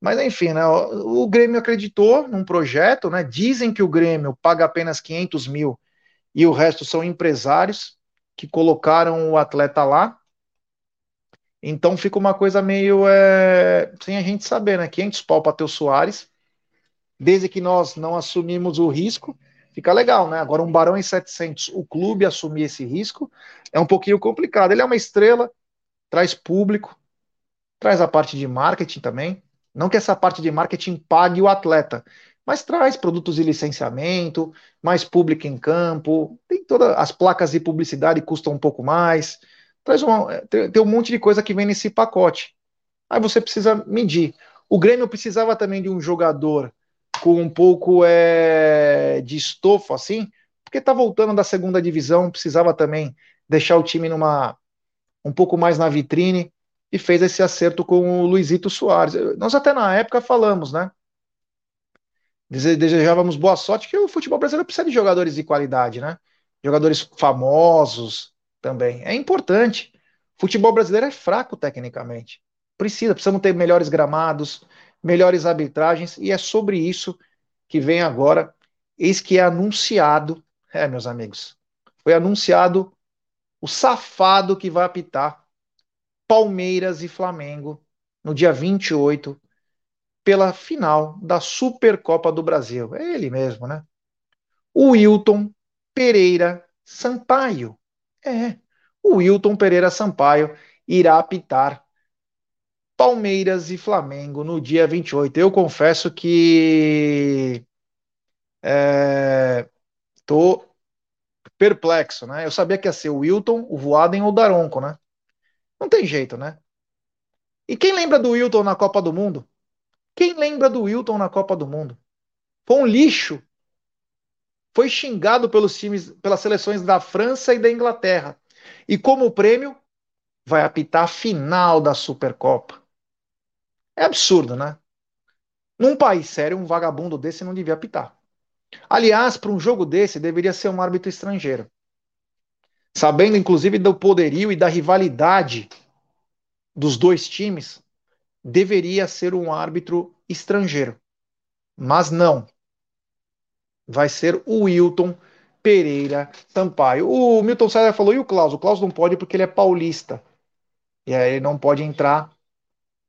mas enfim, né, o, o Grêmio acreditou num projeto, né, dizem que o Grêmio paga apenas 500 mil e o resto são empresários que colocaram o atleta lá, então fica uma coisa meio é, sem a gente saber, né? 500 pau para ter o Soares, desde que nós não assumimos o risco, fica legal, né? Agora um Barão em 700, o clube assumir esse risco é um pouquinho complicado. Ele é uma estrela, traz público, traz a parte de marketing também. Não que essa parte de marketing pague o atleta, mas traz produtos de licenciamento, mais público em campo, tem todas as placas de publicidade custam um pouco mais traz uma, tem, tem um monte de coisa que vem nesse pacote. Aí você precisa medir. O Grêmio precisava também de um jogador com um pouco é, de estofo, assim, porque está voltando da segunda divisão, precisava também deixar o time numa um pouco mais na vitrine e fez esse acerto com o Luizito Soares. Nós até na época falamos, né? Desejávamos boa sorte, que o futebol brasileiro precisa de jogadores de qualidade, né? Jogadores famosos, também. É importante. Futebol brasileiro é fraco tecnicamente. Precisa, precisamos ter melhores gramados, melhores arbitragens, e é sobre isso que vem agora. Eis que é anunciado, é, meus amigos, foi anunciado o safado que vai apitar Palmeiras e Flamengo no dia 28 pela final da Supercopa do Brasil. É ele mesmo, né? O Wilton Pereira Sampaio. É, o Wilton Pereira Sampaio irá apitar Palmeiras e Flamengo no dia 28. Eu confesso que É... Tô perplexo, né? Eu sabia que ia ser o Wilton, o Voaden ou o Daronco, né? Não tem jeito, né? E quem lembra do Wilton na Copa do Mundo? Quem lembra do Wilton na Copa do Mundo? Foi um lixo. Foi xingado pelos times, pelas seleções da França e da Inglaterra. E como prêmio, vai apitar a final da Supercopa. É absurdo, né? Num país sério, um vagabundo desse não devia apitar. Aliás, para um jogo desse, deveria ser um árbitro estrangeiro. Sabendo, inclusive, do poderio e da rivalidade dos dois times, deveria ser um árbitro estrangeiro. Mas não. Vai ser o Wilton Pereira Sampaio. O Milton César falou, e o Klaus? O Klaus não pode porque ele é paulista. E aí ele não pode entrar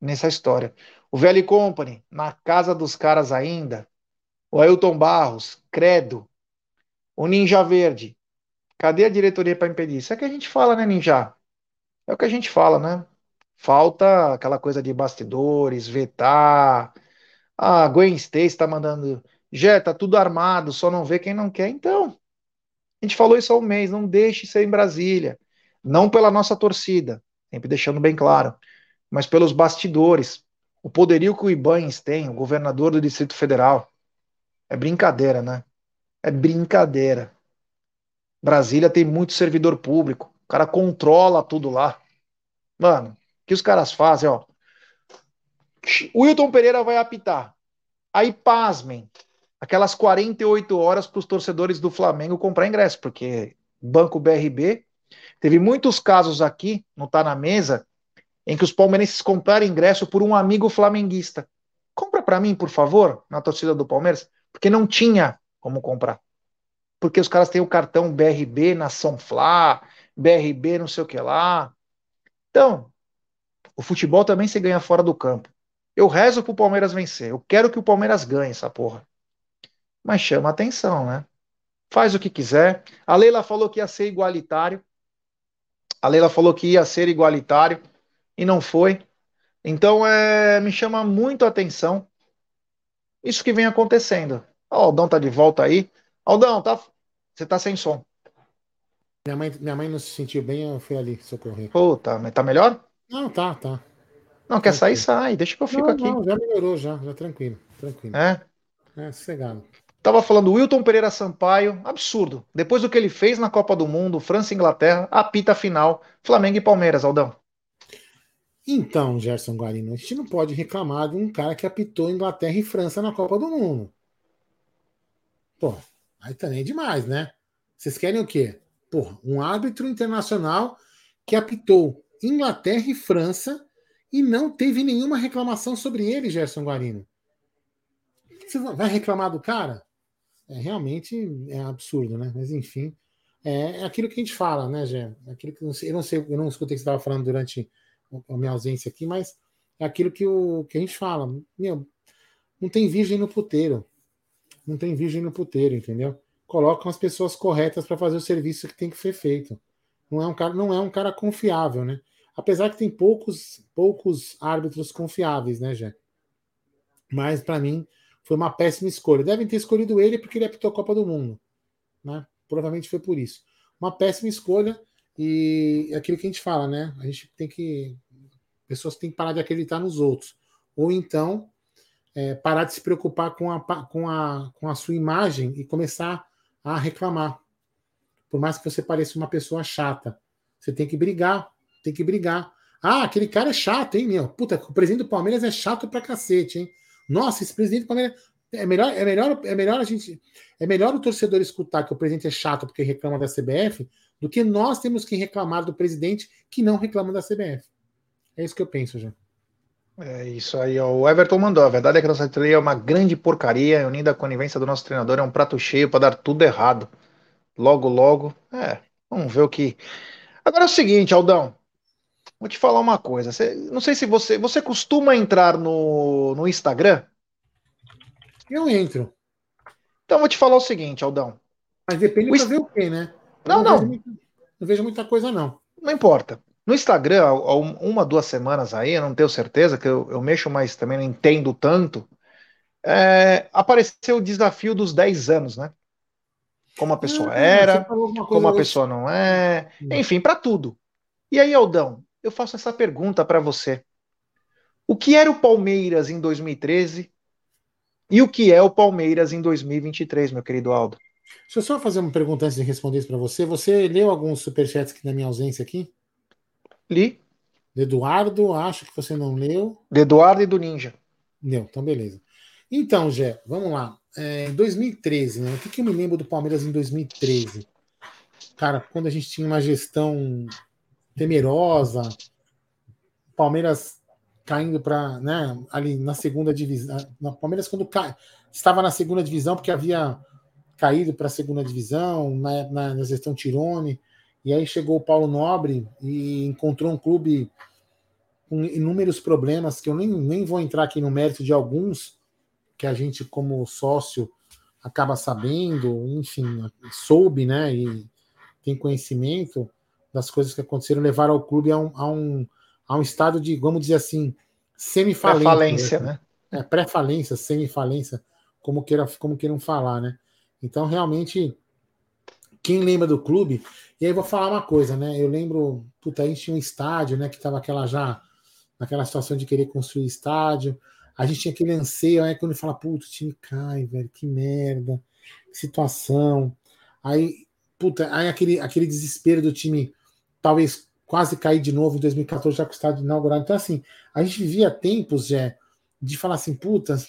nessa história. O Velho Company, na casa dos caras ainda. O Ailton Barros, Credo. O Ninja Verde. Cadê a diretoria para impedir? Isso é que a gente fala, né, Ninja? É o que a gente fala, né? Falta aquela coisa de bastidores, vetar. Ah, Gwen Stacy está mandando. Jé, tá tudo armado, só não vê quem não quer. Então, a gente falou isso há um mês, não deixe ser em Brasília. Não pela nossa torcida, sempre deixando bem claro, mas pelos bastidores. O poderio que o Ibanez tem, o governador do Distrito Federal. É brincadeira, né? É brincadeira. Brasília tem muito servidor público. O cara controla tudo lá. Mano, que os caras fazem, ó. O Wilton Pereira vai apitar. Aí, pasmem, aquelas 48 horas para os torcedores do Flamengo comprar ingresso, porque Banco BRB teve muitos casos aqui, não está na mesa, em que os palmeirenses compraram ingresso por um amigo flamenguista. Compra para mim, por favor, na torcida do Palmeiras, porque não tinha como comprar. Porque os caras têm o cartão BRB Nação Fla, BRB não sei o que lá. Então, o futebol também se ganha fora do campo. Eu rezo pro Palmeiras vencer. Eu quero que o Palmeiras ganhe essa porra. Mas chama atenção, né? Faz o que quiser. A Leila falou que ia ser igualitário. A Leila falou que ia ser igualitário e não foi. Então é, me chama muito a atenção isso que vem acontecendo. O Aldão tá de volta aí. Aldão, tá, você tá sem som. Minha mãe, minha mãe não se sentiu bem, eu fui ali socorrer. Puta, mas tá melhor? Não, tá, tá. Não, quer sair, sai. Deixa que eu fico não, aqui. Não, já melhorou, já, já tranquilo, tranquilo. É? É, sossegado. Tava falando Wilton Pereira Sampaio, absurdo. Depois do que ele fez na Copa do Mundo, França e Inglaterra, apita final, Flamengo e Palmeiras, Aldão. Então, Gerson Guarino, a gente não pode reclamar de um cara que apitou Inglaterra e França na Copa do Mundo. Pô, aí também é demais, né? Vocês querem o quê? Pô, um árbitro internacional que apitou Inglaterra e França e não teve nenhuma reclamação sobre ele, Gerson Guarino. Você vai reclamar do cara? É, realmente é absurdo, né? Mas enfim, é, é aquilo que a gente fala, né, Gé? É aquilo que eu não sei, eu não, sei, eu não escutei o que você estava falando durante a minha ausência aqui, mas é aquilo que, o, que a gente fala. Meu, não tem virgem no puteiro. Não tem virgem no puteiro, entendeu? Colocam as pessoas corretas para fazer o serviço que tem que ser feito. Não é um cara, não é um cara confiável, né? Apesar que tem poucos, poucos árbitros confiáveis, né, Jé? Mas para mim foi uma péssima escolha. Devem ter escolhido ele porque ele apitou a Copa do Mundo, né? Provavelmente foi por isso. Uma péssima escolha e é aquilo que a gente fala, né? A gente tem que pessoas têm que parar de acreditar nos outros, ou então é, parar de se preocupar com a, com, a, com a sua imagem e começar a reclamar. Por mais que você pareça uma pessoa chata, você tem que brigar, tem que brigar. Ah, aquele cara é chato, hein, meu? Puta, o presidente do Palmeiras é chato pra cacete, hein? Nossa, esse presidente do Palmeiras. É melhor, é melhor, é melhor a gente. É melhor o torcedor escutar que o presidente é chato porque reclama da CBF do que nós temos que reclamar do presidente que não reclama da CBF. É isso que eu penso, já. É isso aí, ó. o Everton mandou. A verdade é que a nossa diretoria é uma grande porcaria, unida a conivência do nosso treinador é um prato cheio para dar tudo errado. Logo, logo, é, vamos ver o que. Agora é o seguinte, Aldão, vou te falar uma coisa. Você, não sei se você. Você costuma entrar no, no Instagram? Eu entro. Então vou te falar o seguinte, Aldão. Mas depende de fazer o quê, né? não, não. Vejo muita, não vejo muita coisa, não. Não importa. No Instagram, há uma, duas semanas aí, eu não tenho certeza, que eu, eu mexo, mas também não entendo tanto. é, apareceu o desafio dos 10 anos, né? Como a pessoa ah, era, como a pessoa não é, hum. enfim, para tudo. E aí, Aldão, eu faço essa pergunta para você. O que era o Palmeiras em 2013 e o que é o Palmeiras em 2023, meu querido Aldo? Deixa eu só fazer uma pergunta antes de responder isso para você. Você leu alguns superchats aqui na minha ausência aqui? Li. Eduardo, acho que você não leu. De Eduardo e do Ninja. Leu, então beleza. Então, Gé, vamos lá. É, 2013, né? O que, que eu me lembro do Palmeiras em 2013? Cara, quando a gente tinha uma gestão temerosa, Palmeiras caindo para, né, ali na segunda divisão, na Palmeiras quando cai, estava na segunda divisão porque havia caído para a segunda divisão na, na, na, gestão Tirone, e aí chegou o Paulo Nobre e encontrou um clube com inúmeros problemas que eu nem, nem vou entrar aqui no mérito de alguns que a gente como sócio acaba sabendo, enfim, soube, né, e tem conhecimento das coisas que aconteceram, levaram o clube a um, a um, a um estado de, vamos dizer assim, semifalência. Pré-falência, né? É, pré-falência, semifalência, como, queira, como queiram falar, né? Então, realmente, quem lembra do clube, e aí vou falar uma coisa, né? Eu lembro, puta, a gente tinha um estádio, né? Que tava aquela já, naquela situação de querer construir estádio. A gente tinha aquele anseio, aí quando ele fala, puta, o time cai, velho, que merda, que situação. Aí, puta, aí aquele, aquele desespero do time, talvez quase cair de novo em 2014, já com o estádio inaugurado. Então, assim, a gente vivia tempos, já de falar assim, puta, o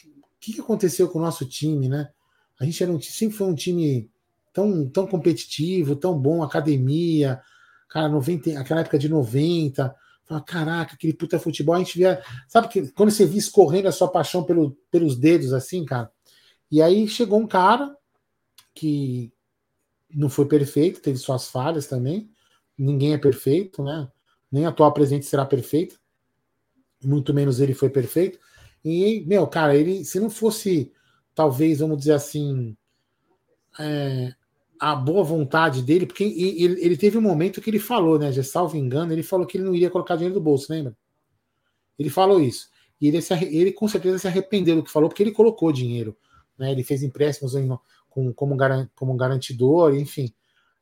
que, que aconteceu com o nosso time, né? A gente era um, sempre foi um time tão, tão competitivo, tão bom, academia, cara, 90, aquela época de 90, fala, caraca, aquele puta futebol, a gente via, sabe que quando você via escorrendo a sua paixão pelo, pelos dedos assim, cara. E aí chegou um cara que não foi perfeito, teve suas falhas também. Ninguém é perfeito, né? Nem a atual presidente será perfeita, muito menos ele foi perfeito. E, meu, cara, ele, se não fosse talvez, vamos dizer assim, é, a boa vontade dele, porque ele, ele, teve um momento que ele falou, né? Já salvo engano, ele falou que ele não iria colocar dinheiro no bolso, lembra? Ele falou isso. E ele, se, ele com certeza se arrependeu do que falou, porque ele colocou dinheiro. Né? Ele fez empréstimos em, com, como, como garantidor, enfim.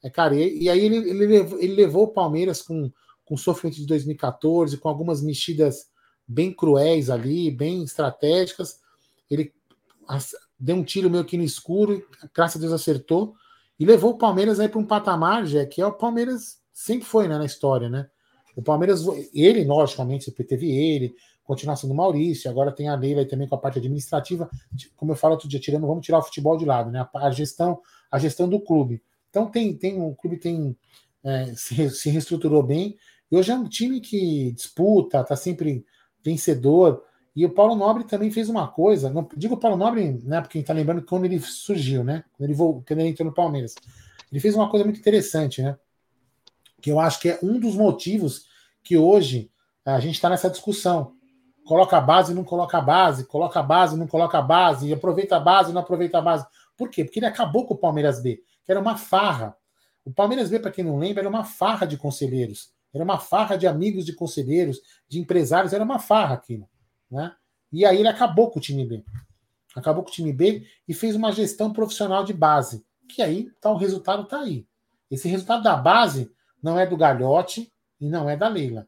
É, cara, e, e aí ele, ele, levou, ele levou o Palmeiras com, com o sofrimento de 2014, com algumas mexidas bem cruéis ali, bem estratégicas. Ele deu um tiro meio que no escuro, graças a Deus acertou, e levou o Palmeiras aí para um patamar, já que é o Palmeiras sempre foi né, na história, né? O Palmeiras, ele, logicamente, teve ele, continua sendo o Maurício, agora tem a Leila aí também com a parte administrativa, como eu falo outro dia, tirando, vamos tirar o futebol de lado, né? A, gestão, a gestão do clube. Então tem, tem o clube tem é, se, se reestruturou bem, e hoje é um time que disputa, tá sempre vencedor. E o Paulo Nobre também fez uma coisa, não digo o Paulo Nobre, né, porque está lembrando quando ele surgiu, né, quando ele, quando ele entrou no Palmeiras. Ele fez uma coisa muito interessante, né, que eu acho que é um dos motivos que hoje a gente está nessa discussão. Coloca a base, não coloca a base, coloca a base, não coloca a base, aproveita a base, não aproveita a base. Por quê? Porque ele acabou com o Palmeiras B, que era uma farra. O Palmeiras B, para quem não lembra, era uma farra de conselheiros. Era uma farra de amigos de conselheiros, de empresários, era uma farra aquilo. Né? E aí ele acabou com o time B. Acabou com o time B e fez uma gestão profissional de base. Que aí tá, o resultado está aí. Esse resultado da base não é do Galhote e não é da Leila.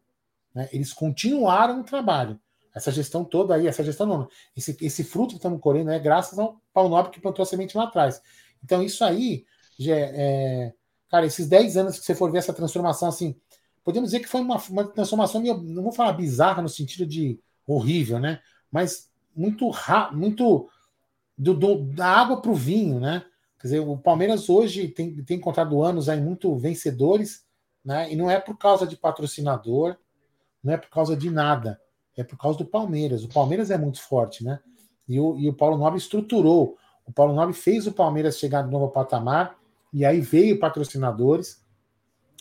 Né? Eles continuaram o trabalho. Essa gestão toda aí, essa gestão não. Esse, esse fruto que estamos colhendo é graças ao Paulo Nobre que plantou a semente lá atrás. Então, isso aí, é, cara, esses 10 anos que você for ver essa transformação, assim, podemos dizer que foi uma, uma transformação, não vou falar bizarra no sentido de horrível, né? Mas muito muito do, do da água para o vinho, né? Quer dizer, o Palmeiras hoje tem, tem encontrado anos aí muito vencedores, né? E não é por causa de patrocinador, não é por causa de nada, é por causa do Palmeiras. O Palmeiras é muito forte, né? E o, e o Paulo Nobre estruturou. O Paulo Nobre fez o Palmeiras chegar no novo patamar, e aí veio patrocinadores,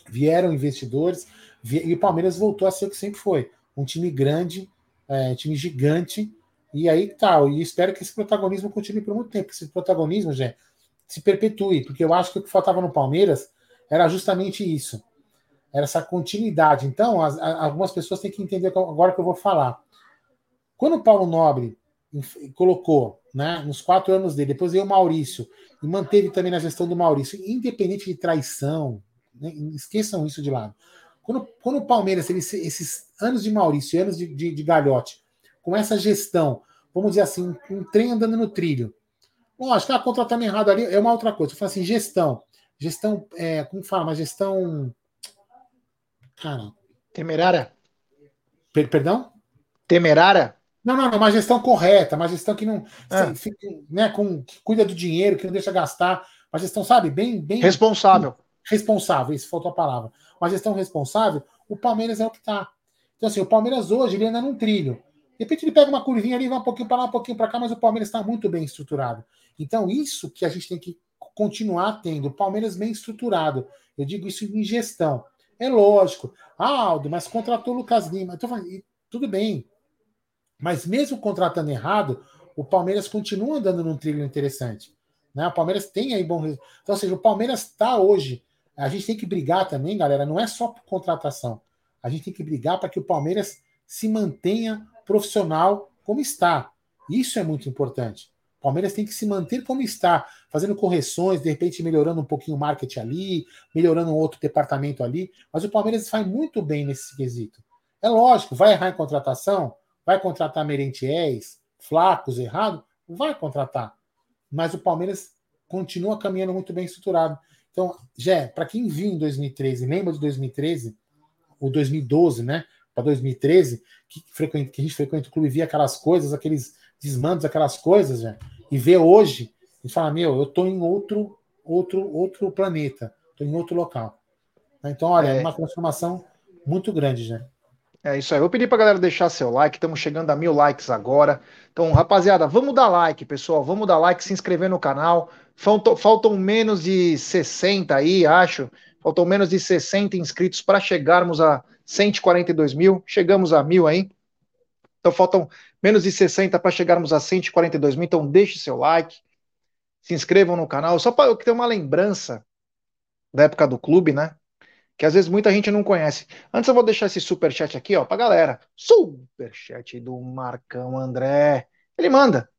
vieram investidores, e o Palmeiras voltou a ser o que sempre foi: um time grande, é, time gigante, e aí tal. Tá, e espero que esse protagonismo continue por muito tempo, que esse protagonismo, já se perpetue, porque eu acho que o que faltava no Palmeiras era justamente isso. Era essa continuidade. Então, as, algumas pessoas têm que entender agora que eu vou falar. Quando o Paulo Nobre colocou, né, nos quatro anos dele, depois veio o Maurício, e manteve também na gestão do Maurício, independente de traição, né, esqueçam isso de lado. Quando, quando o Palmeiras teve esses anos de Maurício, anos de, de, de Galhote, com essa gestão, vamos dizer assim, um trem andando no trilho. Lógico, ah, contratando errado ali é uma outra coisa. Eu falo assim, gestão. Gestão, é, como fala? Uma gestão. Cara. Temerária? Per, perdão? Temerária? Não, não, não, uma gestão correta, uma gestão que não. Fica, né, com, que cuida do dinheiro, que não deixa gastar. Uma gestão, sabe, bem. bem responsável. Responsável, isso faltou a palavra. Uma gestão responsável, o Palmeiras é o que está. Então, assim, o Palmeiras hoje ele anda num trilho. De repente ele pega uma curvinha ali, vai um pouquinho para lá, um pouquinho para cá, mas o Palmeiras está muito bem estruturado. Então, isso que a gente tem que continuar tendo. O Palmeiras bem estruturado. Eu digo isso em gestão. É lógico. Ah, Aldo, mas contratou o Lucas Lima. Então, tudo bem. Mas mesmo contratando errado, o Palmeiras continua andando num trilho interessante. Né? O Palmeiras tem aí bom resultado. Então, ou seja, o Palmeiras está hoje. A gente tem que brigar também, galera. Não é só por contratação. A gente tem que brigar para que o Palmeiras se mantenha profissional como está. Isso é muito importante. O Palmeiras tem que se manter como está, fazendo correções, de repente melhorando um pouquinho o marketing ali, melhorando um outro departamento ali. Mas o Palmeiras faz muito bem nesse quesito. É lógico, vai errar em contratação, vai contratar Merentiés, flacos, errado, vai contratar. Mas o Palmeiras continua caminhando muito bem estruturado. Então, Jé, para quem viu em 2013, lembra de 2013, ou 2012, né? Para 2013, que, frequenta, que a gente frequenta o clube e via aquelas coisas, aqueles desmandos, aquelas coisas, Jé, e vê hoje, e fala: Meu, eu estou em outro, outro, outro planeta, estou em outro local. Então, olha, é uma transformação muito grande, Jé. É isso aí. Vou pedir pra galera deixar seu like. Estamos chegando a mil likes agora. Então, rapaziada, vamos dar like, pessoal. Vamos dar like, se inscrever no canal. Faltam, faltam menos de 60 aí, acho. Faltam menos de 60 inscritos para chegarmos a 142 mil. Chegamos a mil aí. Então, faltam menos de 60 para chegarmos a 142 mil. Então, deixe seu like. Se inscrevam no canal. Só para eu ter uma lembrança da época do clube, né? Que às vezes muita gente não conhece. Antes eu vou deixar esse super chat aqui, ó, pra galera. Super chat do Marcão André. Ele manda.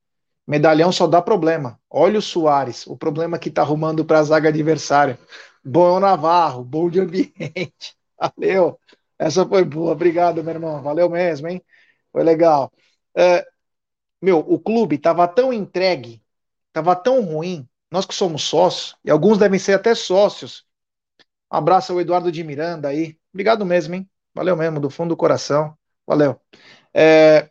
Medalhão só dá problema. Olha o Soares, o problema que tá arrumando para a zaga adversária. Bom Navarro, bom de ambiente. *laughs* Valeu. Essa foi boa. Obrigado, meu irmão. Valeu mesmo, hein? Foi legal. É, meu, o clube tava tão entregue, tava tão ruim. Nós que somos sócios, e alguns devem ser até sócios, um abraço ao Eduardo de Miranda aí. Obrigado mesmo, hein? Valeu mesmo, do fundo do coração. Valeu. É,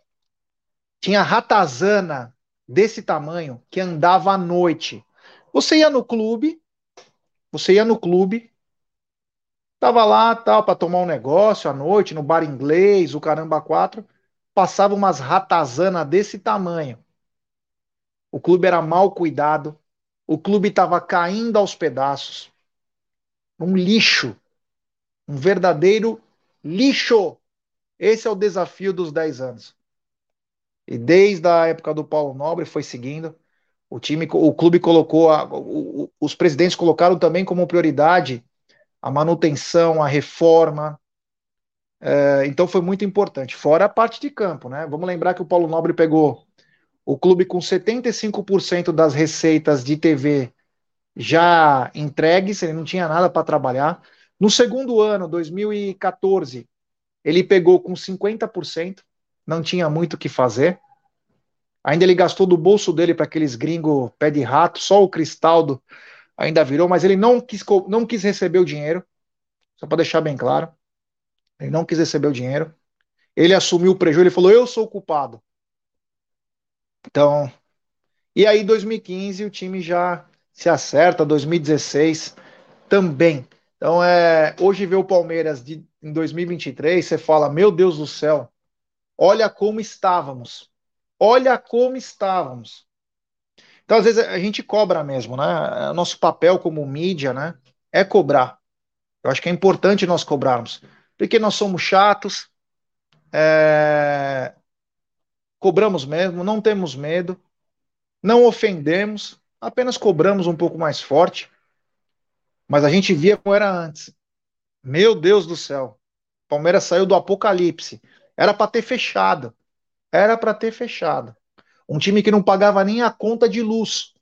tinha ratazana desse tamanho que andava à noite. Você ia no clube, você ia no clube, tava lá, tal, para tomar um negócio à noite, no bar inglês, o caramba quatro, passava umas ratazana desse tamanho. O clube era mal cuidado, o clube estava caindo aos pedaços um lixo, um verdadeiro lixo. Esse é o desafio dos 10 anos. E desde a época do Paulo Nobre foi seguindo. O time, o clube colocou, a, o, os presidentes colocaram também como prioridade a manutenção, a reforma. É, então foi muito importante. Fora a parte de campo, né? Vamos lembrar que o Paulo Nobre pegou o clube com 75% das receitas de TV já entregues, ele não tinha nada para trabalhar. No segundo ano, 2014, ele pegou com 50%, não tinha muito o que fazer. Ainda ele gastou do bolso dele para aqueles gringos pé de rato, só o Cristaldo ainda virou, mas ele não quis, não quis receber o dinheiro, só para deixar bem claro. Ele não quis receber o dinheiro. Ele assumiu o prejuízo, ele falou: Eu sou o culpado. Então, e aí, 2015, o time já se acerta, 2016 também. Então, é, hoje ver o Palmeiras de, em 2023, você fala, meu Deus do céu, olha como estávamos. Olha como estávamos. Então, às vezes, a gente cobra mesmo, né? Nosso papel como mídia, né? É cobrar. Eu acho que é importante nós cobrarmos. Porque nós somos chatos, é... cobramos mesmo, não temos medo, não ofendemos, apenas cobramos um pouco mais forte, mas a gente via como era antes. Meu Deus do céu. Palmeiras saiu do apocalipse. Era para ter fechado. Era para ter fechado. Um time que não pagava nem a conta de luz.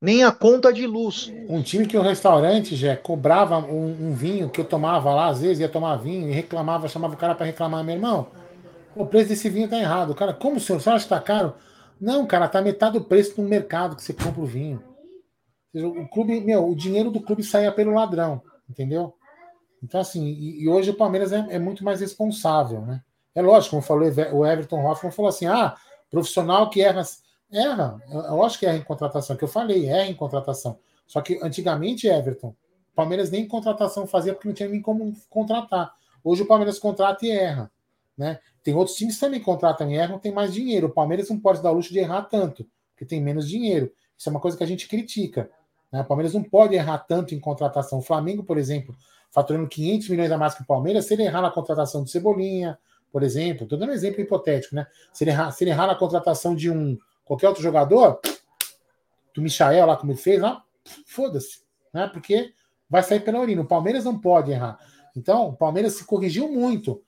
Nem a conta de luz. Um time que o restaurante já cobrava um, um, vinho que eu tomava lá, às vezes ia tomar vinho e reclamava, chamava o cara para reclamar, meu irmão. O preço desse vinho tá errado. O cara, como o senhor? Você acha que tá caro? Não, cara, tá metade do preço no mercado que você compra o vinho. O clube, meu, o dinheiro do clube saía pelo ladrão, entendeu? Então, assim, e, e hoje o Palmeiras é, é, muito mais responsável, né? É lógico, como falou o Everton Hoffman, falou assim: ah, profissional que erra. Erra, eu acho que erra em contratação, que eu falei, erra em contratação. Só que antigamente, Everton, o Palmeiras nem contratação fazia porque não tinha nem como contratar. Hoje o Palmeiras contrata e erra. Né? Tem outros times que também contratam e erram, tem mais dinheiro. O Palmeiras não pode dar o luxo de errar tanto, porque tem menos dinheiro. Isso é uma coisa que a gente critica. Né? O Palmeiras não pode errar tanto em contratação. O Flamengo, por exemplo, faturando 500 milhões a mais que o Palmeiras, se ele errar na contratação de Cebolinha, por exemplo, estou dando um exemplo hipotético, né? Se ele, errar, se ele errar na contratação de um qualquer outro jogador, do Michael lá como ele fez, lá, foda-se, né? Porque vai sair pela urina. O Palmeiras não pode errar. Então, o Palmeiras se corrigiu muito.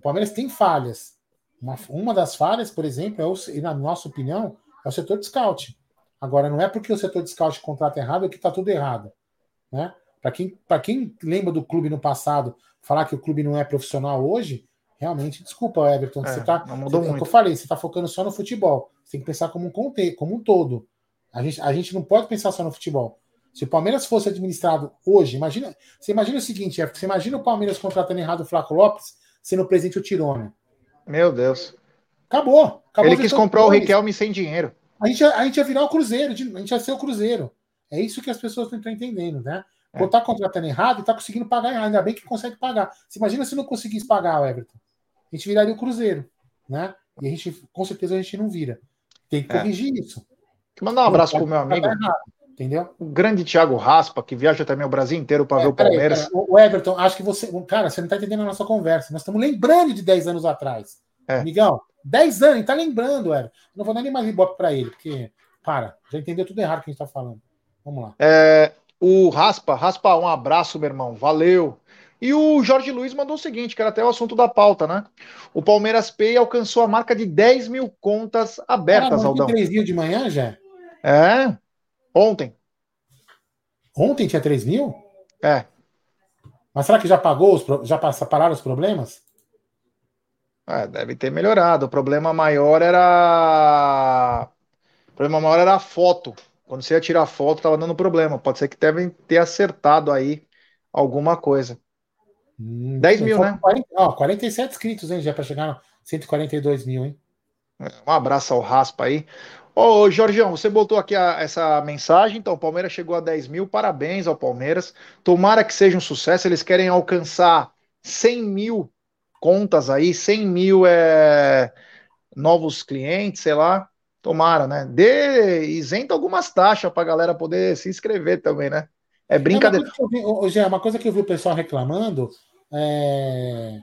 O Palmeiras tem falhas. Uma, uma das falhas, por exemplo, é o, na nossa opinião, é o setor de scout. Agora, não é porque o setor de scout contrata errado que está tudo errado. Né? Para quem, quem lembra do clube no passado, falar que o clube não é profissional hoje, realmente, desculpa, Everton, é, você tá. Mudou você, muito. É o que eu falei, você está focando só no futebol. Você tem que pensar como um contexto, como um todo. A gente, a gente não pode pensar só no futebol. Se o Palmeiras fosse administrado hoje, imagina, você imagina o seguinte, Everton, você imagina o Palmeiras contratando errado o Flaco Lopes, sendo presente o Tirone. Meu Deus. Acabou. acabou Ele quis comprar o Riquelme sem dinheiro. A gente, a gente ia virar o Cruzeiro, a gente ia ser o Cruzeiro. É isso que as pessoas não estão entendendo, né? É. Ou tá contratando errado e tá conseguindo pagar errado. Ainda bem que consegue pagar. Você imagina se não conseguisse pagar o Everton. A gente viraria o Cruzeiro, né? E a gente, com certeza, a gente não vira. Tem que é. corrigir é. isso. Mandar um abraço pro meu amigo. Entendeu? O grande Thiago Raspa, que viaja também o Brasil inteiro para é, ver o Palmeiras. Aí, o Everton, acho que você. Cara, você não tá entendendo a nossa conversa. Nós estamos lembrando de 10 anos atrás. É. Migão, 10 anos, tá lembrando, Everton. Não vou dar nem mais ibope para ele, porque, para, já entendeu tudo errado que a gente tá falando. Vamos lá. É, o Raspa, Raspa, um abraço, meu irmão. Valeu. E o Jorge Luiz mandou o seguinte, que era até o assunto da pauta, né? O Palmeiras Pay alcançou a marca de 10 mil contas abertas, Aldão. três mil de manhã já? É, ontem. Ontem tinha 3 mil? É. Mas será que já pagou, os, já pararam os problemas? É, deve ter melhorado. O problema maior era... O problema maior era a foto. Quando você ia tirar foto, estava dando problema. Pode ser que devem ter acertado aí alguma coisa. Hum, 10 mil, né? 40, ó, 47 inscritos, hein? Já para chegar a 142 mil, hein? Um abraço ao Raspa aí. Ô, Jorgeão, você botou aqui a, essa mensagem, então o Palmeiras chegou a 10 mil, parabéns ao Palmeiras. Tomara que seja um sucesso, eles querem alcançar 100 mil contas aí, 100 mil é, novos clientes, sei lá. Tomara, né? Dê, isenta algumas taxas para a galera poder se inscrever também, né? É brincadeira. É uma, vi, uma coisa que eu vi o pessoal reclamando é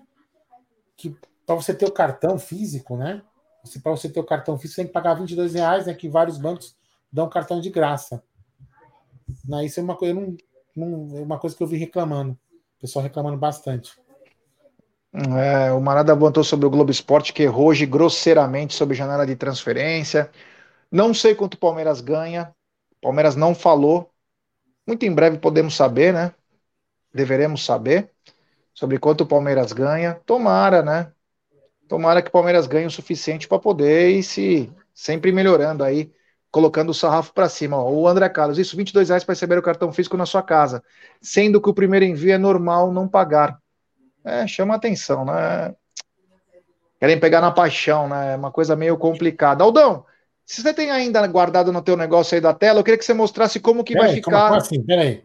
que para você ter o cartão físico, né? Para você ter o cartão físico, você tem que pagar 22 reais, né? Que vários bancos dão cartão de graça. Não, isso é uma coisa, não, não, é uma coisa que eu vi reclamando. O pessoal reclamando bastante. É, o Marada apontou sobre o Globo Esporte que errou hoje grosseiramente sobre janela de transferência. Não sei quanto o Palmeiras ganha. O Palmeiras não falou. Muito em breve podemos saber, né? Deveremos saber sobre quanto o Palmeiras ganha. Tomara, né? Tomara que o Palmeiras ganhe o suficiente para poder ir se sempre melhorando aí, colocando o sarrafo para cima. O André Carlos, isso, 22 reais para receber o cartão físico na sua casa, sendo que o primeiro envio é normal não pagar é, chama atenção, né? Querem pegar na paixão, né? É uma coisa meio complicada. Aldão, se você tem ainda guardado no teu negócio aí da tela, eu queria que você mostrasse como que vai ficar. Como assim? Peraí.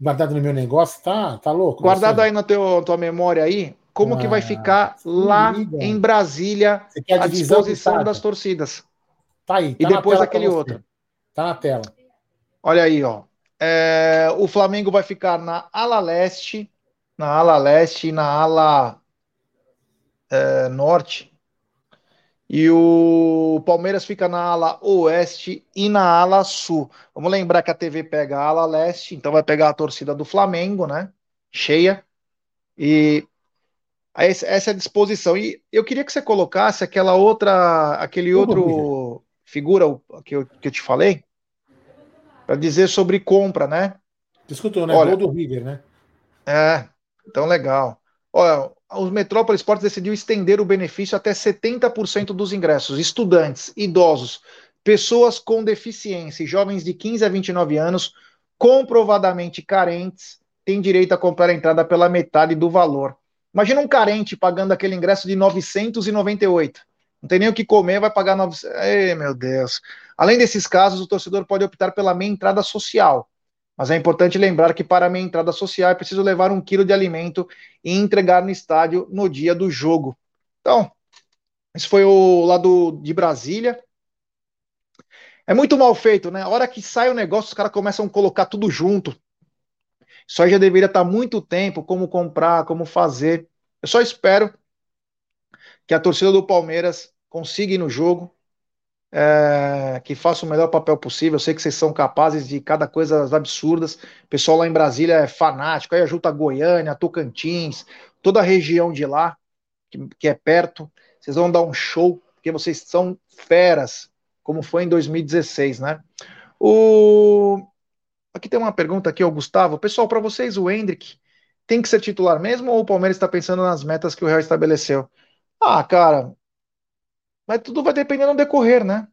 Guardado no meu negócio, tá, tá louco? Guardado aí na teu, tua memória aí, como ah, que vai ah, ficar lá liga. em Brasília a disposição das torcidas. Tá aí. Tá e depois aquele outro. Tá na tela. Olha aí, ó. É, o Flamengo vai ficar na ala leste, na ala leste e na ala é, norte. E o Palmeiras fica na ala oeste e na ala sul. Vamos lembrar que a TV pega a ala leste, então vai pegar a torcida do Flamengo, né? Cheia. E essa é a disposição. E eu queria que você colocasse aquela outra, aquele outro figura que eu, que eu te falei, para dizer sobre compra, né? Escutou, né? Olha, Gol do River, né? É, então legal. Olha, o Metrópole Esportes decidiu estender o benefício até 70% dos ingressos. Estudantes, idosos, pessoas com deficiência e jovens de 15 a 29 anos, comprovadamente carentes, têm direito a comprar a entrada pela metade do valor. Imagina um carente pagando aquele ingresso de 998. Não tem nem o que comer, vai pagar 900. Ei, meu Deus. Além desses casos, o torcedor pode optar pela meia entrada social. Mas é importante lembrar que para a meia entrada social é preciso levar um quilo de alimento e entregar no estádio no dia do jogo. Então, esse foi o lado de Brasília. É muito mal feito, né? A hora que sai o negócio, os caras começam a colocar tudo junto. Isso aí já deveria estar muito tempo, como comprar, como fazer. Eu só espero que a torcida do Palmeiras consiga ir no jogo, é, que faça o melhor papel possível. Eu sei que vocês são capazes de cada coisa absurdas. O pessoal lá em Brasília é fanático, aí ajuda a Goiânia, Tocantins, toda a região de lá, que, que é perto. Vocês vão dar um show, porque vocês são feras, como foi em 2016, né? O... Aqui tem uma pergunta aqui, o Gustavo. Pessoal, para vocês, o Hendrick tem que ser titular mesmo ou o Palmeiras está pensando nas metas que o Real estabeleceu? Ah, cara, mas tudo vai depender no decorrer, né?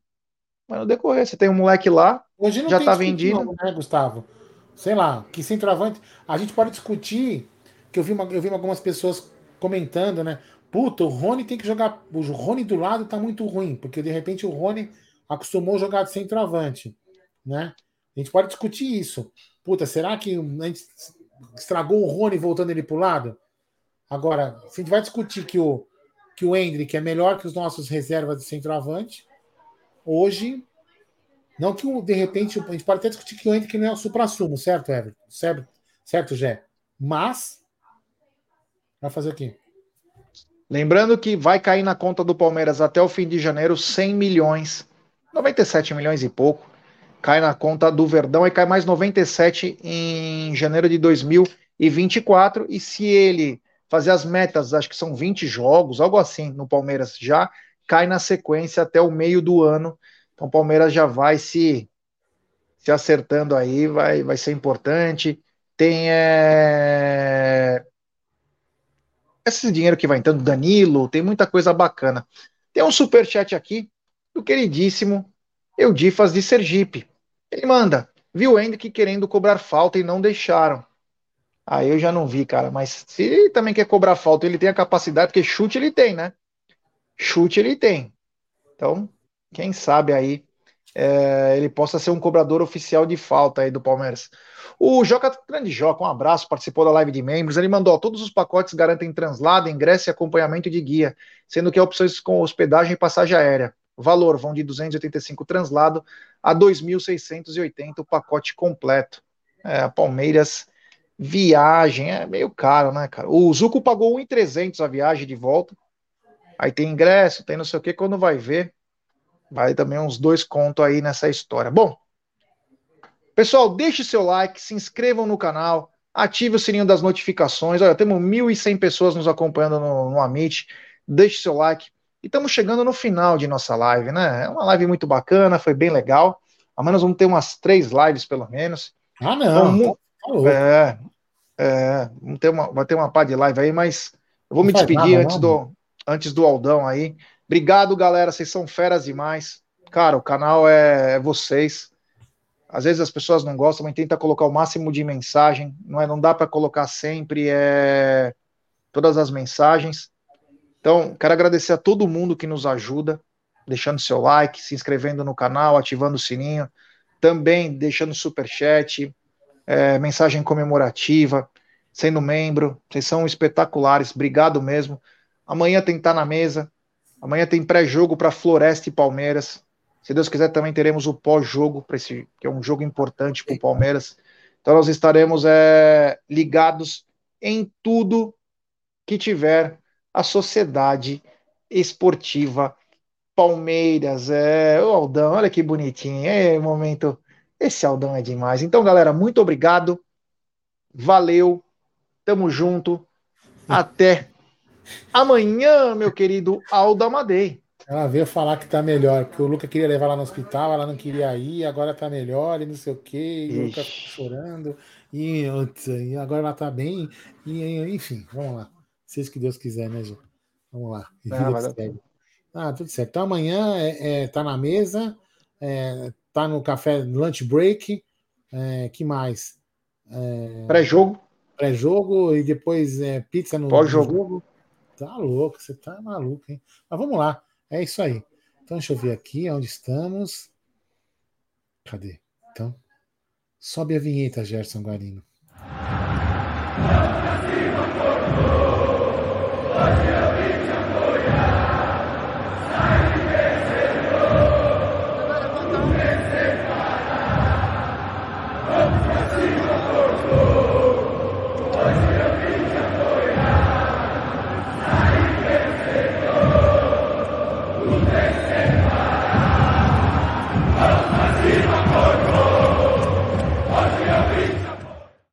Vai no decorrer. Você tem um moleque lá, Hoje não já tá vendido. Não, né, Gustavo? Sei lá, que centroavante. A gente pode discutir, que eu vi, uma, eu vi algumas pessoas comentando, né? Puta, o Rony tem que jogar. O Rony do lado tá muito ruim, porque de repente o Rony acostumou a jogar de centroavante, né? A gente pode discutir isso. Puta, será que a gente estragou o Rony voltando ele pro lado? Agora, se a gente vai discutir que o, que o Hendrick é melhor que os nossos reservas de centroavante. Hoje, não que de repente a gente pode até discutir que o Hendrick não é o supra-sumo, certo, Everton? Certo, certo, Jé? Mas vai fazer o quê? Lembrando que vai cair na conta do Palmeiras até o fim de janeiro 100 milhões, 97 milhões e pouco. Cai na conta do Verdão e cai mais 97 em janeiro de 2024. E se ele fazer as metas, acho que são 20 jogos, algo assim, no Palmeiras já cai na sequência até o meio do ano. Então o Palmeiras já vai se se acertando aí, vai, vai ser importante. Tem é... esse dinheiro que vai entrando, Danilo, tem muita coisa bacana. Tem um super chat aqui do queridíssimo Eudifas de Sergipe. Ele manda, viu Hendrick querendo cobrar falta e não deixaram. Aí eu já não vi, cara. Mas se ele também quer cobrar falta, ele tem a capacidade, porque chute ele tem, né? Chute ele tem. Então, quem sabe aí é, ele possa ser um cobrador oficial de falta aí do Palmeiras. O Joca, grande Joca, um abraço, participou da live de membros. Ele mandou: todos os pacotes garantem translado, ingresso e acompanhamento de guia, sendo que há opções com hospedagem e passagem aérea. Valor vão de 285 translado a 2.680 o pacote completo. É, Palmeiras Viagem é meio caro, né, cara? O Zuco pagou 1,300 a viagem de volta. Aí tem ingresso, tem não sei o que, quando vai ver, vai também uns dois contos aí nessa história. Bom, pessoal, deixe seu like, se inscrevam no canal, ative o sininho das notificações. Olha, temos 1.100 pessoas nos acompanhando no, no Amit. Deixe seu like. E estamos chegando no final de nossa live, né? É uma live muito bacana, foi bem legal. Amanhã nós vamos ter umas três lives, pelo menos. Ah, não. Então, é, é, vamos ter uma, vai ter uma pá de live aí, mas eu vou não me despedir nada, antes, do, antes do Aldão aí. Obrigado, galera. Vocês são feras demais. Cara, o canal é, é vocês. Às vezes as pessoas não gostam, mas tenta colocar o máximo de mensagem. Não, é, não dá para colocar sempre é, todas as mensagens. Então, quero agradecer a todo mundo que nos ajuda, deixando seu like, se inscrevendo no canal, ativando o sininho, também deixando super chat, é, mensagem comemorativa, sendo membro. Vocês são espetaculares, obrigado mesmo. Amanhã tem estar na mesa. Amanhã tem pré-jogo para Floresta e Palmeiras. Se Deus quiser, também teremos o pós-jogo, para esse que é um jogo importante para o Palmeiras. Então nós estaremos é, ligados em tudo que tiver a sociedade esportiva Palmeiras. É, o Aldão, olha que bonitinho. É momento esse Aldão é demais. Então, galera, muito obrigado. Valeu. Tamo junto. Até amanhã, meu querido Aldo Amadei. Ela veio falar que tá melhor, porque o Luca queria levar ela no hospital, ela não queria ir, agora tá melhor e não sei o quê, e o Luca chorando, e, e, agora ela tá bem, e enfim, vamos lá. Seja que Deus quiser, né, Ju? Vamos lá. Ah, ah, tudo certo. Então amanhã é, é, tá na mesa, é, tá no café lunch break. É, que mais? É, pré-jogo. Pré-jogo e depois é, pizza no, Pós-jogo. jogo. Tá louco, você tá maluco, hein? Mas vamos lá, é isso aí. Então deixa eu ver aqui onde estamos. Cadê? Então, sobe a vinheta, Gerson Guarino. Amen.